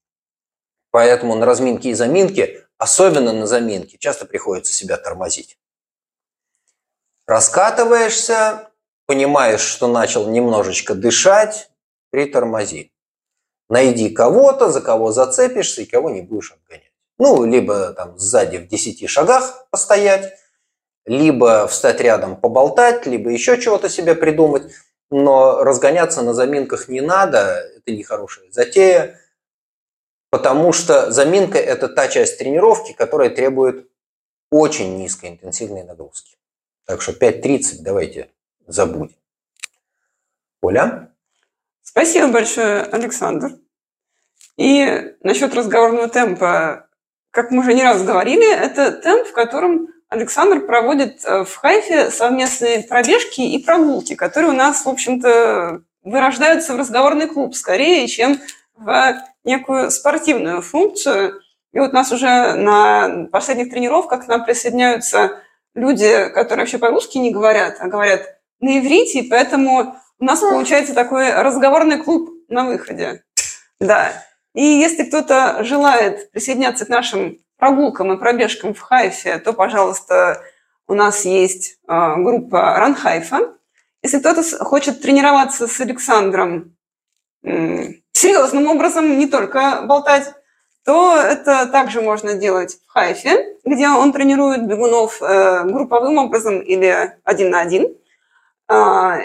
Поэтому на разминке и заминке, особенно на заминке, часто приходится себя тормозить. Раскатываешься, понимаешь, что начал немножечко дышать, притормози. Найди кого-то, за кого зацепишься и кого не будешь обгонять. Ну, либо там сзади в 10 шагах постоять, либо встать рядом поболтать, либо еще чего-то себе придумать. Но разгоняться на заминках не надо, это нехорошая затея, потому что заминка – это та часть тренировки, которая требует очень низкой интенсивной нагрузки. Так что 5.30 давайте забудем. Оля? Спасибо большое, Александр. И насчет разговорного темпа, как мы уже не раз говорили, это темп, в котором Александр проводит э, в Хайфе совместные пробежки и прогулки, которые у нас, в общем-то, вырождаются в разговорный клуб скорее, чем в некую спортивную функцию. И вот нас уже на последних тренировках к нам присоединяются люди, которые вообще по-русски не говорят, а говорят на иврите, и поэтому у нас получается такой разговорный клуб на выходе. Да. И если кто-то желает присоединяться к нашим прогулкам и пробежкам в Хайфе, то, пожалуйста, у нас есть а, группа Ранхайфа. Если кто-то хочет тренироваться с Александром серьезным образом, не только болтать, то это также можно делать в Хайфе, где он тренирует бегунов э, групповым образом или один на один. А,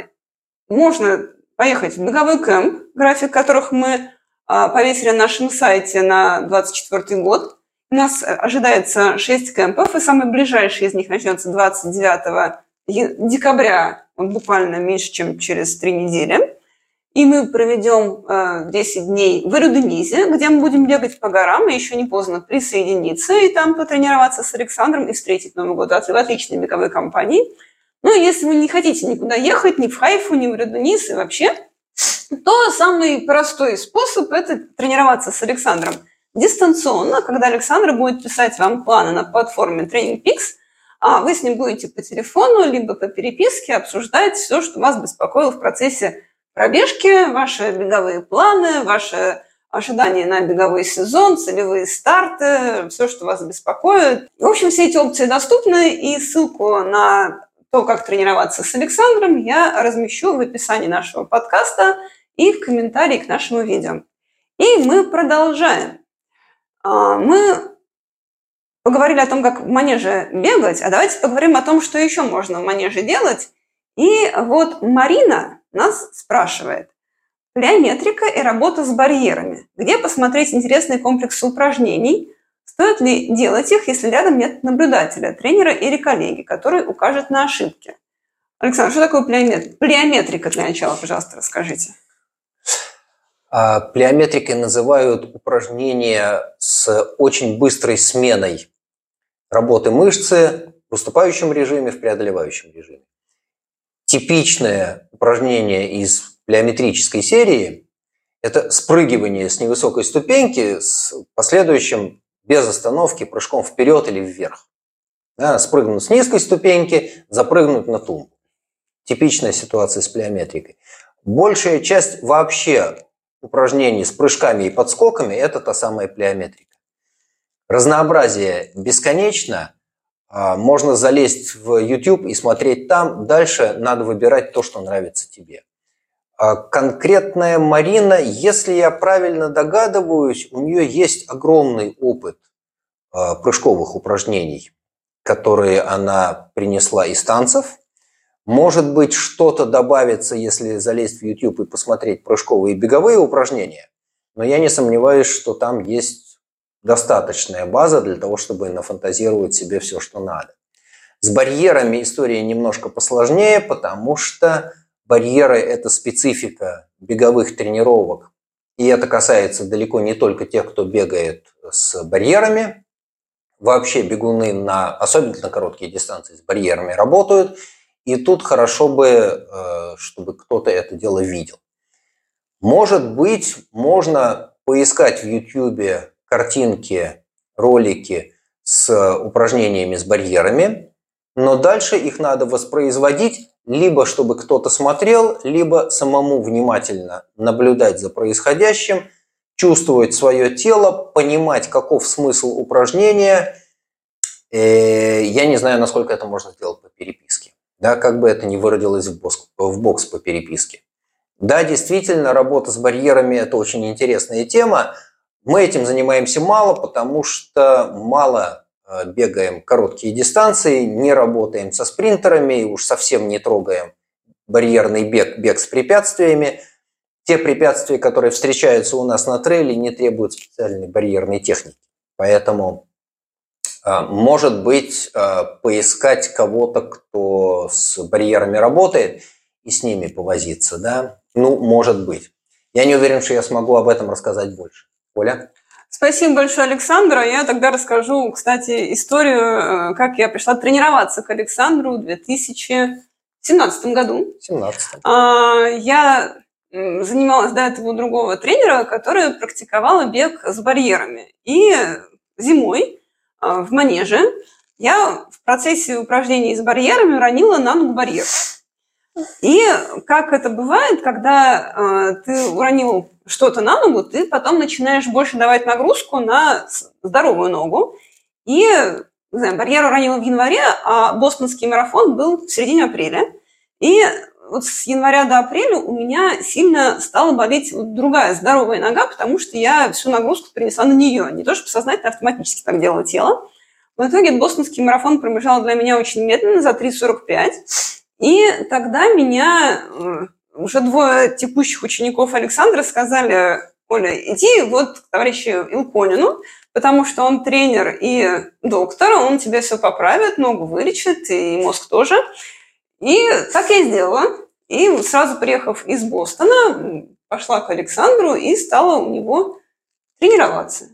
можно поехать в беговой кэмп, график которых мы а, повесили на нашем сайте на 2024 год. У нас э, ожидается 6 кемпов, и самый ближайший из них начнется 29 декабря, он буквально меньше, чем через три недели. И мы проведем 10 э, дней в Эруденизе, где мы будем бегать по горам, и еще не поздно присоединиться и там потренироваться с Александром и встретить Новый год в отличной беговой компании. Ну, если вы не хотите никуда ехать, ни в Хайфу, ни в Эрудениз и вообще, то самый простой способ – это тренироваться с Александром – дистанционно, когда Александр будет писать вам планы на платформе TrainingPix, а вы с ним будете по телефону либо по переписке обсуждать все, что вас беспокоило в процессе пробежки, ваши беговые планы, ваши ожидания на беговой сезон, целевые старты, все, что вас беспокоит. В общем, все эти опции доступны, и ссылку на то, как тренироваться с Александром, я размещу в описании нашего подкаста и в комментарии к нашему видео. И мы продолжаем. А, мы поговорили о том, как в манеже бегать, а давайте поговорим о том, что еще можно в манеже делать. И вот Марина нас спрашивает. Плеометрика и работа с барьерами. Где посмотреть интересные комплексы упражнений? Стоит ли делать их, если рядом нет наблюдателя, тренера или коллеги, который укажет на ошибки? Александр, что такое плеометрика для начала, пожалуйста, расскажите. А, плеометрикой называют упражнения с очень быстрой сменой работы мышцы в выступающем режиме, в преодолевающем режиме. Типичное упражнение из плеометрической серии – это спрыгивание с невысокой ступеньки с последующим без остановки прыжком вперед или вверх. Да, спрыгнуть с низкой ступеньки, запрыгнуть на тумбу. Типичная ситуация с плеометрикой. Большая часть вообще упражнений с прыжками и подскоками – это та самая плеометрика. Разнообразие бесконечно. А, можно залезть в YouTube и смотреть там. Дальше надо выбирать то, что нравится тебе. А конкретная Марина, если я правильно догадываюсь, у нее есть огромный опыт а, прыжковых упражнений, которые она принесла из танцев. Может быть, что-то добавится, если залезть в YouTube и посмотреть прыжковые и беговые упражнения, но я не сомневаюсь, что там есть достаточная база для того, чтобы нафантазировать себе все, что надо. С барьерами история немножко посложнее, потому что барьеры – это специфика беговых тренировок. И это касается далеко не только тех, кто бегает с барьерами. Вообще бегуны, на, особенно на короткие дистанции, с барьерами работают – и тут хорошо бы, э, чтобы кто-то это дело видел. Может быть, можно поискать в YouTube картинки, ролики с упражнениями с барьерами, но дальше их надо воспроизводить, либо чтобы кто-то смотрел, либо самому внимательно наблюдать за происходящим, чувствовать свое тело, понимать, каков смысл упражнения. Э, я не знаю, насколько это можно сделать по переписке да, как бы это ни выродилось в бокс, в бокс по переписке. Да, действительно, работа с барьерами – это очень интересная тема. Мы этим занимаемся мало, потому что мало э, бегаем короткие дистанции, не работаем со спринтерами, уж совсем не трогаем барьерный бег, бег с препятствиями. Те препятствия, которые встречаются у нас на трейле, не требуют специальной барьерной техники. Поэтому может быть, а, поискать кого-то, кто с барьерами работает, и с ними повозиться, да? Ну, может быть. Я не уверен, что я смогу об этом рассказать больше. Оля? Спасибо большое, Александра. Я тогда расскажу, кстати, историю, э, как я пришла тренироваться к Александру в 2017 году. 17. А, я занималась до этого у другого тренера, который практиковала бег с барьерами. И зимой а, в манеже, я в процессе упражнений с барьерами уронила на ногу барьер. И как это бывает, когда э, ты уронил что-то на ногу, ты потом начинаешь больше давать нагрузку на здоровую ногу. И не знаю, барьер уронила в январе, а бостонский марафон был в середине апреля. И вот с января до апреля у меня сильно стала болеть другая здоровая нога, потому что я всю нагрузку перенесла на нее. Не то, чтобы сознательно, автоматически так делало тело. В итоге бостонский марафон пробежал для меня очень медленно, за 3.45. И тогда меня э, уже двое текущих учеников Александра сказали, Оля, иди вот к товарищу Илконину, потому что он тренер и доктор, он тебе все поправит, ногу вылечит, и мозг тоже. И так я сделала. И сразу приехав из Бостона, пошла к Александру и стала у него тренироваться.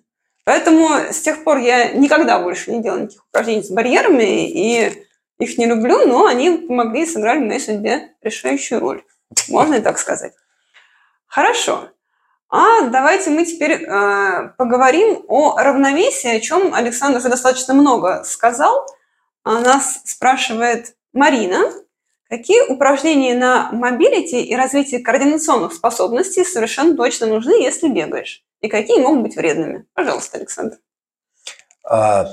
Поэтому с тех пор я никогда больше не делала никаких упражнений с барьерами, и их не люблю, но они помогли и сыграли в моей судьбе решающую роль. Можно и так сказать. Хорошо. А давайте мы теперь э, поговорим о равновесии, о чем Александр уже достаточно много сказал. Нас спрашивает Марина. Какие упражнения на mobility и развитие координационных способностей совершенно точно нужны, если бегаешь? И какие могут быть вредными? Пожалуйста, Александр. А,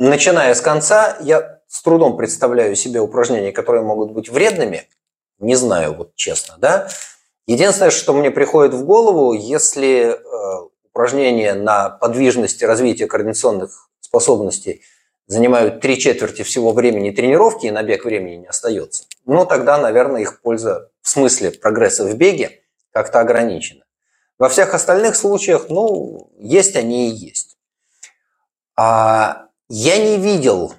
начиная с конца, я с трудом представляю себе упражнения, которые могут быть вредными. Не знаю, вот честно, да. Единственное, что мне приходит в голову, если э, упражнения на подвижность и развитие координационных способностей занимают три четверти всего времени тренировки, и на бег времени не остается, ну тогда, наверное, их польза в смысле прогресса в беге как-то ограничена. Во всех остальных случаях, ну, есть они и есть. А я не видел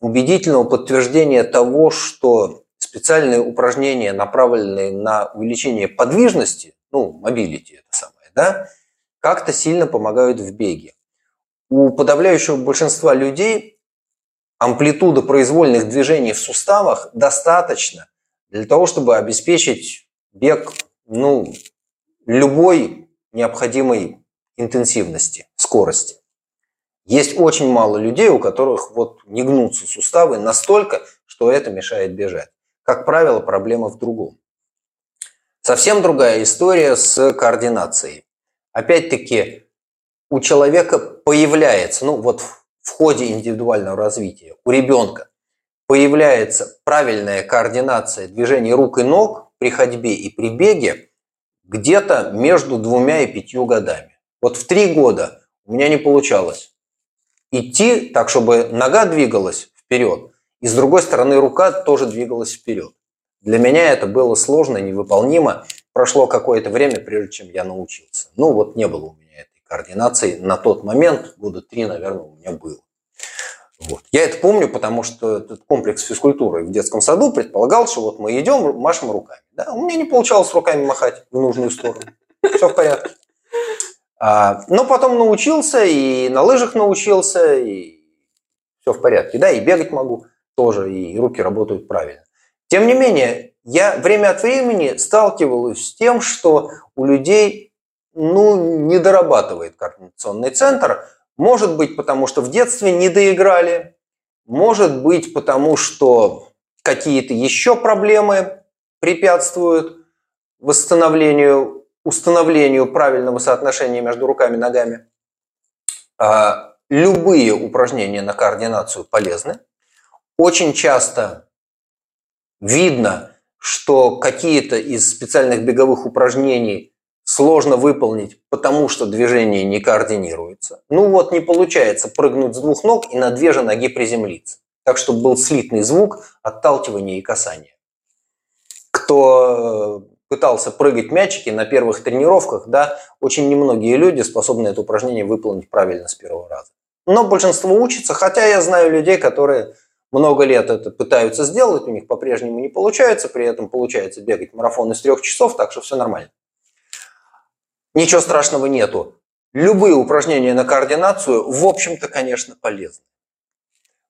убедительного подтверждения того, что специальные упражнения, направленные на увеличение подвижности, ну, mobility это самое, да, как-то сильно помогают в беге. У подавляющего большинства людей амплитуда произвольных движений в суставах достаточно для того, чтобы обеспечить бег ну, любой необходимой интенсивности, скорости. Есть очень мало людей, у которых вот не гнутся суставы настолько, что это мешает бежать. Как правило, проблема в другом. Совсем другая история с координацией. Опять-таки, у человека появляется, ну вот в ходе индивидуального развития, у ребенка появляется правильная координация движений рук и ног при ходьбе и при беге где-то между двумя и пятью годами. Вот в три года у меня не получалось идти так, чтобы нога двигалась вперед, и с другой стороны рука тоже двигалась вперед. Для меня это было сложно, невыполнимо. Прошло какое-то время, прежде чем я научился. Ну вот не было у меня координации на тот момент, года три, наверное, у меня было. Вот. Я это помню, потому что этот комплекс физкультуры в детском саду предполагал, что вот мы идем, машем руками. Да? У меня не получалось руками махать в нужную сторону. Все в порядке. А, но потом научился, и на лыжах научился, и все в порядке. Да, и бегать могу тоже, и руки работают правильно. Тем не менее, я время от времени сталкиваюсь с тем, что у людей ну, не дорабатывает координационный центр. Может быть, потому что в детстве не доиграли, может быть, потому что какие-то еще проблемы препятствуют восстановлению установлению правильного соотношения между руками и ногами. А, любые упражнения на координацию полезны. Очень часто видно, что какие-то из специальных беговых упражнений сложно выполнить, потому что движение не координируется. Ну вот не получается прыгнуть с двух ног и на две же ноги приземлиться. Так, чтобы был слитный звук отталкивания и касания. Кто пытался прыгать мячики на первых тренировках, да, очень немногие люди способны это упражнение выполнить правильно с первого раза. Но большинство учится, хотя я знаю людей, которые много лет это пытаются сделать, у них по-прежнему не получается, при этом получается бегать марафон из трех часов, так что все нормально. Ничего страшного нету. Любые упражнения на координацию, в общем-то, конечно, полезны.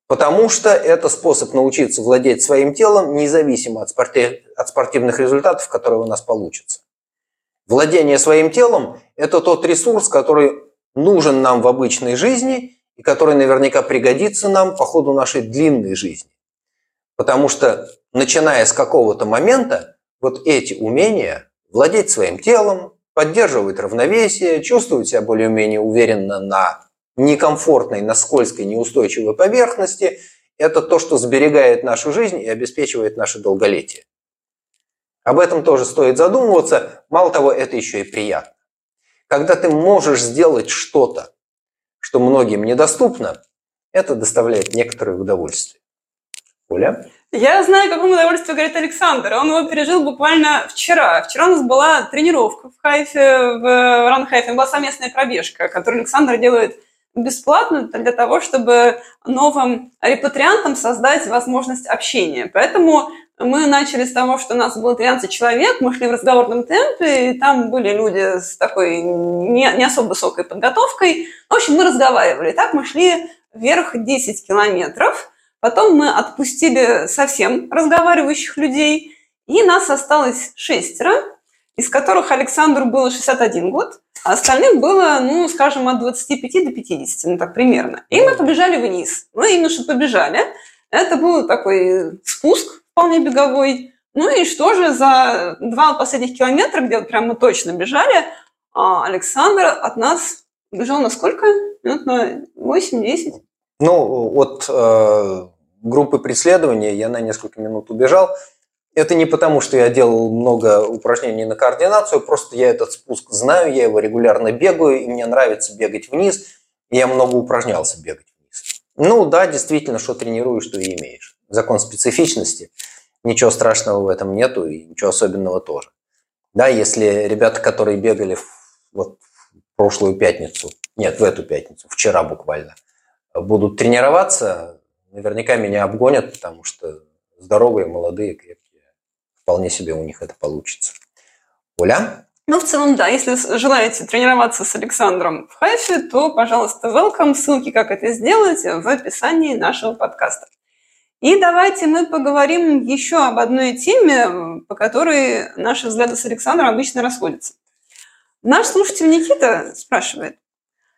Потому что это способ научиться владеть своим телом независимо от, спорти... от спортивных результатов, которые у нас получатся. Владение своим телом – это тот ресурс, который нужен нам в обычной жизни и который наверняка пригодится нам по ходу нашей длинной жизни. Потому что, начиная с какого-то момента, вот эти умения – владеть своим телом, поддерживать равновесие, чувствовать себя более-менее уверенно на некомфортной, на скользкой, неустойчивой поверхности, это то, что сберегает нашу жизнь и обеспечивает наше долголетие. Об этом тоже стоит задумываться. Мало того, это еще и приятно. Когда ты можешь сделать что-то, что многим недоступно, это доставляет некоторое удовольствие. Оля? Я знаю, какому удовольствие говорит Александр. Он его пережил буквально вчера. Вчера у нас была тренировка в Хайфе, в Ранхайфе. Была совместная пробежка, которую Александр делает бесплатно для того, чтобы новым репатриантам создать возможность общения. Поэтому мы начали с того, что у нас было 13 человек, мы шли в разговорном темпе, и там были люди с такой не, не особо высокой подготовкой. В общем, мы разговаривали. Так мы шли вверх 10 километров. Потом мы отпустили совсем разговаривающих людей, и нас осталось шестеро, из которых Александру было 61 год, а остальным было, ну, скажем, от 25 до 50, ну, так примерно. И мы побежали вниз. Ну, именно что побежали. Это был такой спуск вполне беговой. Ну и что же, за два последних километра, где вот прям мы точно бежали, а, Александр от нас бежал на сколько? Минут на 8-10? Ну, от э, группы преследования я на несколько минут убежал. Это не потому, что я делал много упражнений на координацию, просто я этот спуск знаю, я его регулярно бегаю, и мне нравится бегать вниз, и я много упражнялся бегать вниз. Ну да, действительно, что тренируешь, то и имеешь. Закон специфичности, ничего страшного в этом нету, и ничего особенного тоже. Да, если ребята, которые бегали в, вот, в прошлую пятницу, нет, в эту пятницу, вчера буквально, будут тренироваться, наверняка меня обгонят, потому что здоровые, молодые, крепкие вполне себе у них это получится. Оля? Ну, в целом, да. Если желаете тренироваться с Александром в Хайфе, то, пожалуйста, welcome. Ссылки, как это сделать, в описании нашего подкаста. И давайте мы поговорим еще об одной теме, по которой наши взгляды с Александром обычно расходятся. Наш слушатель Никита спрашивает,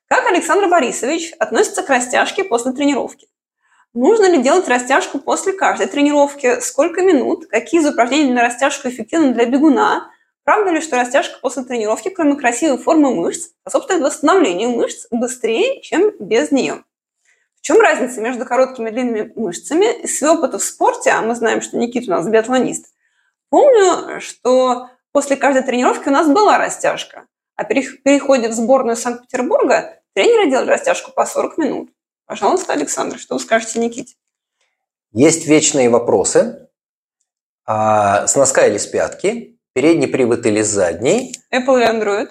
как Александр Борисович относится к растяжке после тренировки? Нужно ли делать растяжку после каждой тренировки? Сколько минут? Какие из упражнений на растяжку эффективны для бегуна? Правда ли, что растяжка после тренировки, кроме красивой формы мышц, способствует восстановлению мышц быстрее, чем без нее? В чем разница между короткими и длинными мышцами? Из своего опыта в спорте, а мы знаем, что Никита у нас биатлонист, помню, что после каждой тренировки у нас была растяжка. А при переходе в сборную Санкт-Петербурга тренеры делали растяжку по 40 минут. Пожалуйста, Александр, что вы скажете Никите? Есть вечные вопросы. А, с носка или с пятки? Передний привод или задний? Apple или Android?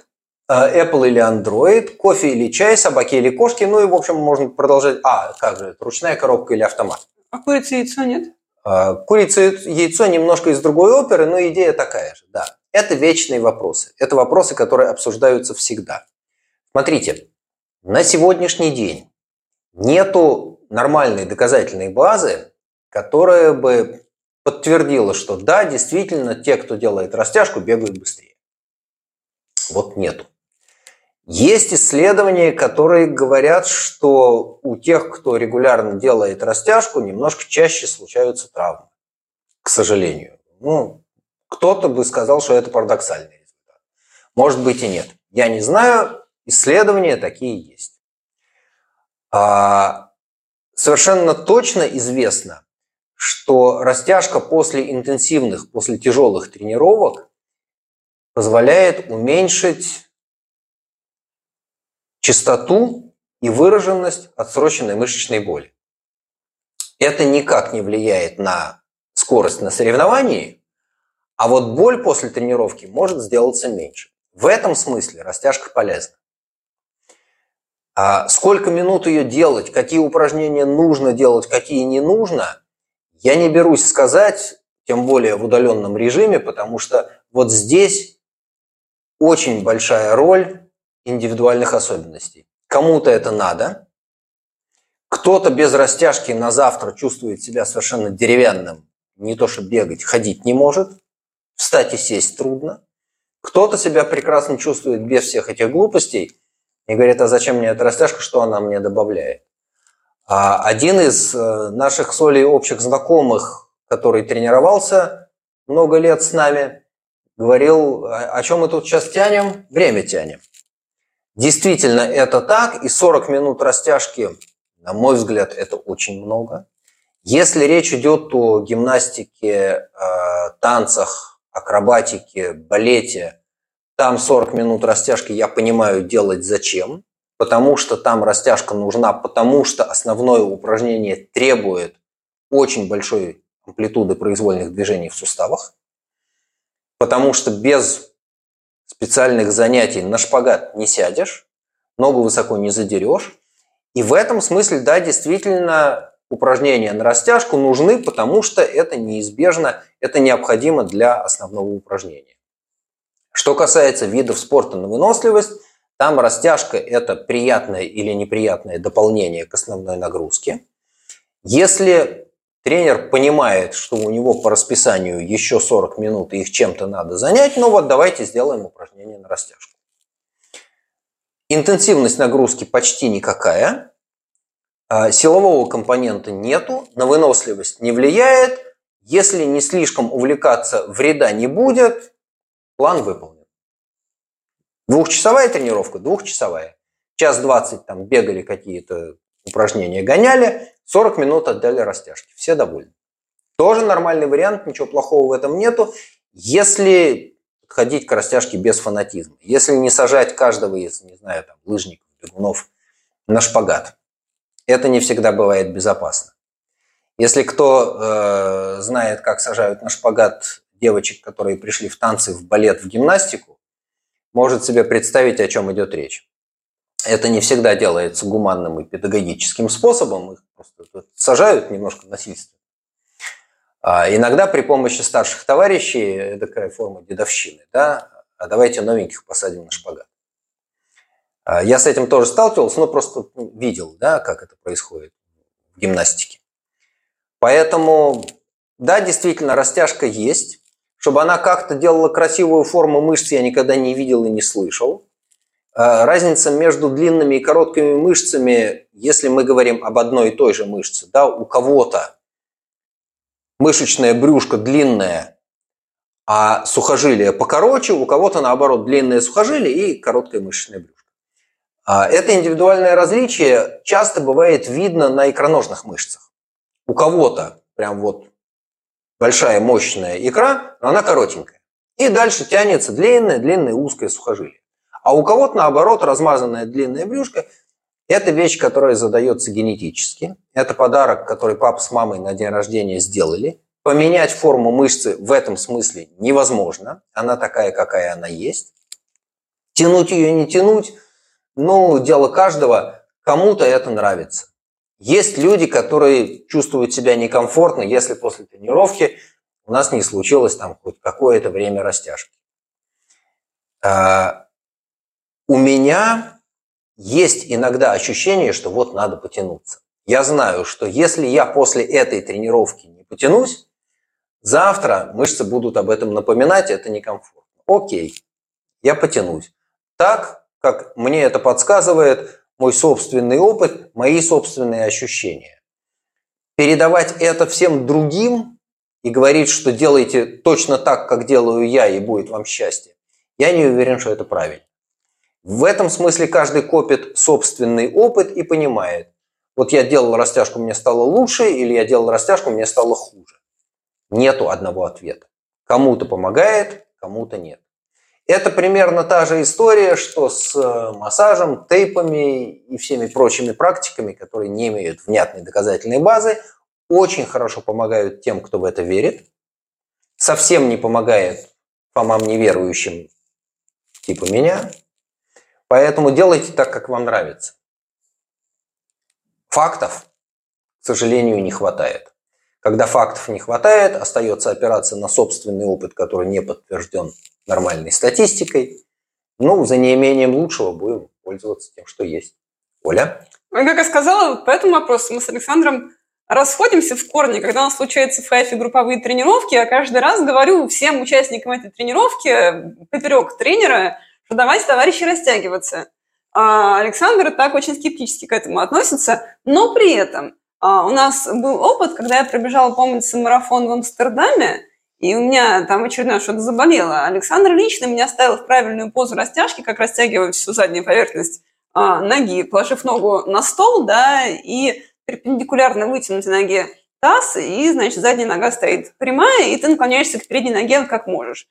А, Apple или Android? Кофе или чай? Собаки или кошки? Ну и, в общем, можно продолжать. А, как же, ручная коробка или автомат? А курица и яйцо нет? А, курица и яйцо немножко из другой оперы, но идея такая же, да. Это вечные вопросы. Это вопросы, которые обсуждаются всегда. Смотрите, на сегодняшний день нету нормальной доказательной базы, которая бы подтвердила, что да, действительно, те, кто делает растяжку, бегают быстрее. Вот нету. Есть исследования, которые говорят, что у тех, кто регулярно делает растяжку, немножко чаще случаются травмы. К сожалению. Ну, кто-то бы сказал, что это парадоксальный результат. Может быть и нет. Я не знаю, исследования такие есть. А, совершенно точно известно, что растяжка после интенсивных, после тяжелых тренировок позволяет уменьшить частоту и выраженность отсроченной мышечной боли. Это никак не влияет на скорость на соревновании, а вот боль после тренировки может сделаться меньше. В этом смысле растяжка полезна. А сколько минут ее делать, какие упражнения нужно делать, какие не нужно, я не берусь сказать, тем более в удаленном режиме, потому что вот здесь очень большая роль индивидуальных особенностей. Кому-то это надо, кто-то без растяжки на завтра чувствует себя совершенно деревянным, не то что бегать, ходить не может, встать и сесть трудно. Кто-то себя прекрасно чувствует без всех этих глупостей – и говорит, а зачем мне эта растяжка, что она мне добавляет? А один из э, наших с Олей общих знакомых, который тренировался много лет с нами, говорил, о чем мы тут сейчас тянем? Время тянем. Действительно, это так, и 40 минут растяжки, на мой взгляд, это очень много. Если речь идет о гимнастике, э, танцах, акробатике, балете, там 40 минут растяжки, я понимаю, делать зачем. Потому что там растяжка нужна, потому что основное упражнение требует очень большой амплитуды произвольных движений в суставах. Потому что без специальных занятий на шпагат не сядешь, ногу высоко не задерешь. И в этом смысле, да, действительно, упражнения на растяжку нужны, потому что это неизбежно, это необходимо для основного упражнения. Что касается видов спорта на выносливость, там растяжка – это приятное или неприятное дополнение к основной нагрузке. Если тренер понимает, что у него по расписанию еще 40 минут и их чем-то надо занять, ну вот давайте сделаем упражнение на растяжку. Интенсивность нагрузки почти никакая, а силового компонента нету, на выносливость не влияет. Если не слишком увлекаться, вреда не будет, план выполнен. Двухчасовая тренировка, двухчасовая. Час двадцать там бегали какие-то упражнения, гоняли, 40 минут отдали растяжки. Все довольны. Тоже нормальный вариант, ничего плохого в этом нету, если ходить к растяжке без фанатизма. Если не сажать каждого из, не знаю, там, лыжников, бегунов на шпагат. Это не всегда бывает безопасно. Если кто э, знает, как сажают на шпагат девочек, которые пришли в танцы, в балет, в гимнастику, может себе представить, о чем идет речь. Это не всегда делается гуманным и педагогическим способом, их просто сажают немножко насильственно. А иногда при помощи старших товарищей такая форма дедовщины, да, а давайте новеньких посадим на шпагат. А я с этим тоже сталкивался, но просто видел, да, как это происходит в гимнастике. Поэтому, да, действительно, растяжка есть. Чтобы она как-то делала красивую форму мышц, я никогда не видел и не слышал. А, разница между длинными и короткими мышцами, если мы говорим об одной и той же мышце, да, у кого-то мышечное брюшко длинное, а сухожилие покороче, у кого-то наоборот длинное сухожилие и короткое мышечное брюшко. А, это индивидуальное различие часто бывает видно на икроножных мышцах. У кого-то прям вот большая мощная икра, но она коротенькая. И дальше тянется длинное, длинное, узкое сухожилие. А у кого-то, наоборот, размазанное длинное брюшко – это вещь, которая задается генетически. Это подарок, который папа с мамой на день рождения сделали. Поменять форму мышцы в этом смысле невозможно. Она такая, какая она есть. Тянуть ее, не тянуть – ну, дело каждого. Кому-то это нравится. Есть люди, которые чувствуют себя некомфортно, если после тренировки у нас не случилось там хоть какое-то время растяжки. А, у меня есть иногда ощущение, что вот надо потянуться. Я знаю, что если я после этой тренировки не потянусь, завтра мышцы будут об этом напоминать, это некомфортно. Окей, я потянусь. Так, как мне это подсказывает мой собственный опыт, мои собственные ощущения. Передавать это всем другим и говорить, что делайте точно так, как делаю я, и будет вам счастье, я не уверен, что это правильно. В этом смысле каждый копит собственный опыт и понимает, вот я делал растяжку, мне стало лучше, или я делал растяжку, мне стало хуже. Нету одного ответа. Кому-то помогает, кому-то нет. Это примерно та же история, что с э, массажем, тейпами и всеми прочими практиками, которые не имеют внятной доказательной базы, очень хорошо помогают тем, кто в это верит, совсем не помогает помам неверующим типа меня, Поэтому делайте так, как вам нравится. Фактов, к сожалению, не хватает. Когда фактов не хватает, остается опираться на собственный опыт, который не подтвержден нормальной статистикой. Ну, за неимением лучшего будем пользоваться тем, что есть. Оля? Ну, как я сказала, по этому вопросу мы с Александром расходимся в корне, когда у нас случаются в ФАФе групповые тренировки, я каждый раз говорю всем участникам этой тренировки поперек тренера, что давайте, товарищи, растягиваться. А Александр так очень скептически к этому относится, но при этом а, у нас был опыт, когда я пробежала, помнится, марафон в Амстердаме, и у меня там очередное что-то заболело. Александр лично меня ставил в правильную позу растяжки, как растягивать всю заднюю поверхность а, ноги, положив ногу на стол, да, и перпендикулярно вытянуть ноге таз, и, значит, задняя нога стоит прямая, и ты наклоняешься к передней ноге как можешь.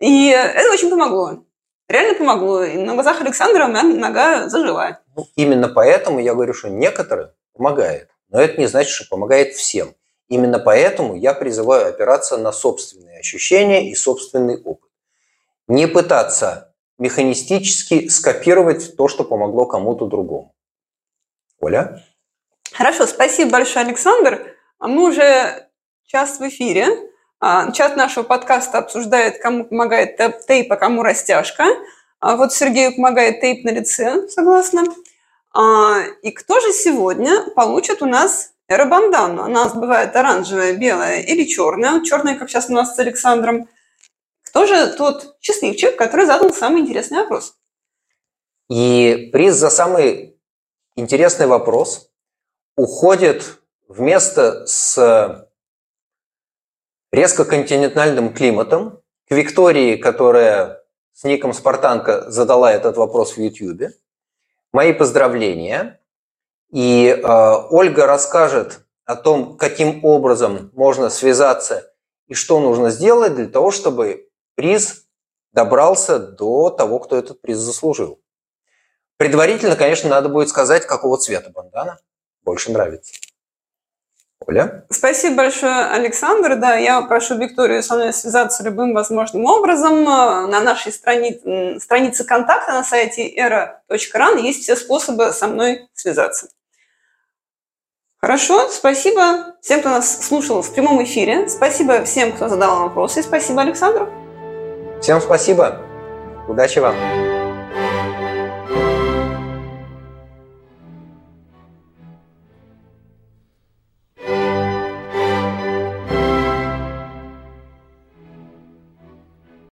И это очень помогло реально помогло. И на глазах Александра моя нога зажила. Ну, именно поэтому я говорю, что некоторым помогает. Но это не значит, что помогает всем. Именно поэтому я призываю опираться на собственные ощущения и собственный опыт. Не пытаться механистически скопировать то, что помогло кому-то другому. Оля? Хорошо, спасибо большое, Александр. А мы уже час в эфире. А, чат нашего подкаста обсуждает, кому помогает тейп, а кому растяжка. А вот Сергею помогает тейп на лице, согласна. И кто же сегодня получит у нас эробандану? У нас бывает оранжевая, белая или черная. Черная, как сейчас у нас с Александром. Кто же тот счастливчик, который задал самый интересный вопрос? И приз за самый интересный вопрос уходит вместо с резко континентальным климатом, к Виктории, которая с ником Спартанка задала этот вопрос в YouTube. Мои поздравления. И э, Ольга расскажет о том, каким образом можно связаться и что нужно сделать для того, чтобы приз добрался до того, кто этот приз заслужил. Предварительно, конечно, надо будет сказать, какого цвета бандана больше нравится. Оля? Спасибо большое, Александр. Да, я прошу Викторию со мной связаться любым возможным образом. На нашей страни... странице контакта на сайте era.ran есть все способы со мной связаться. Хорошо, спасибо всем, кто нас слушал в прямом эфире. Спасибо всем, кто задал вопросы. Спасибо Александру. Всем спасибо. Удачи вам.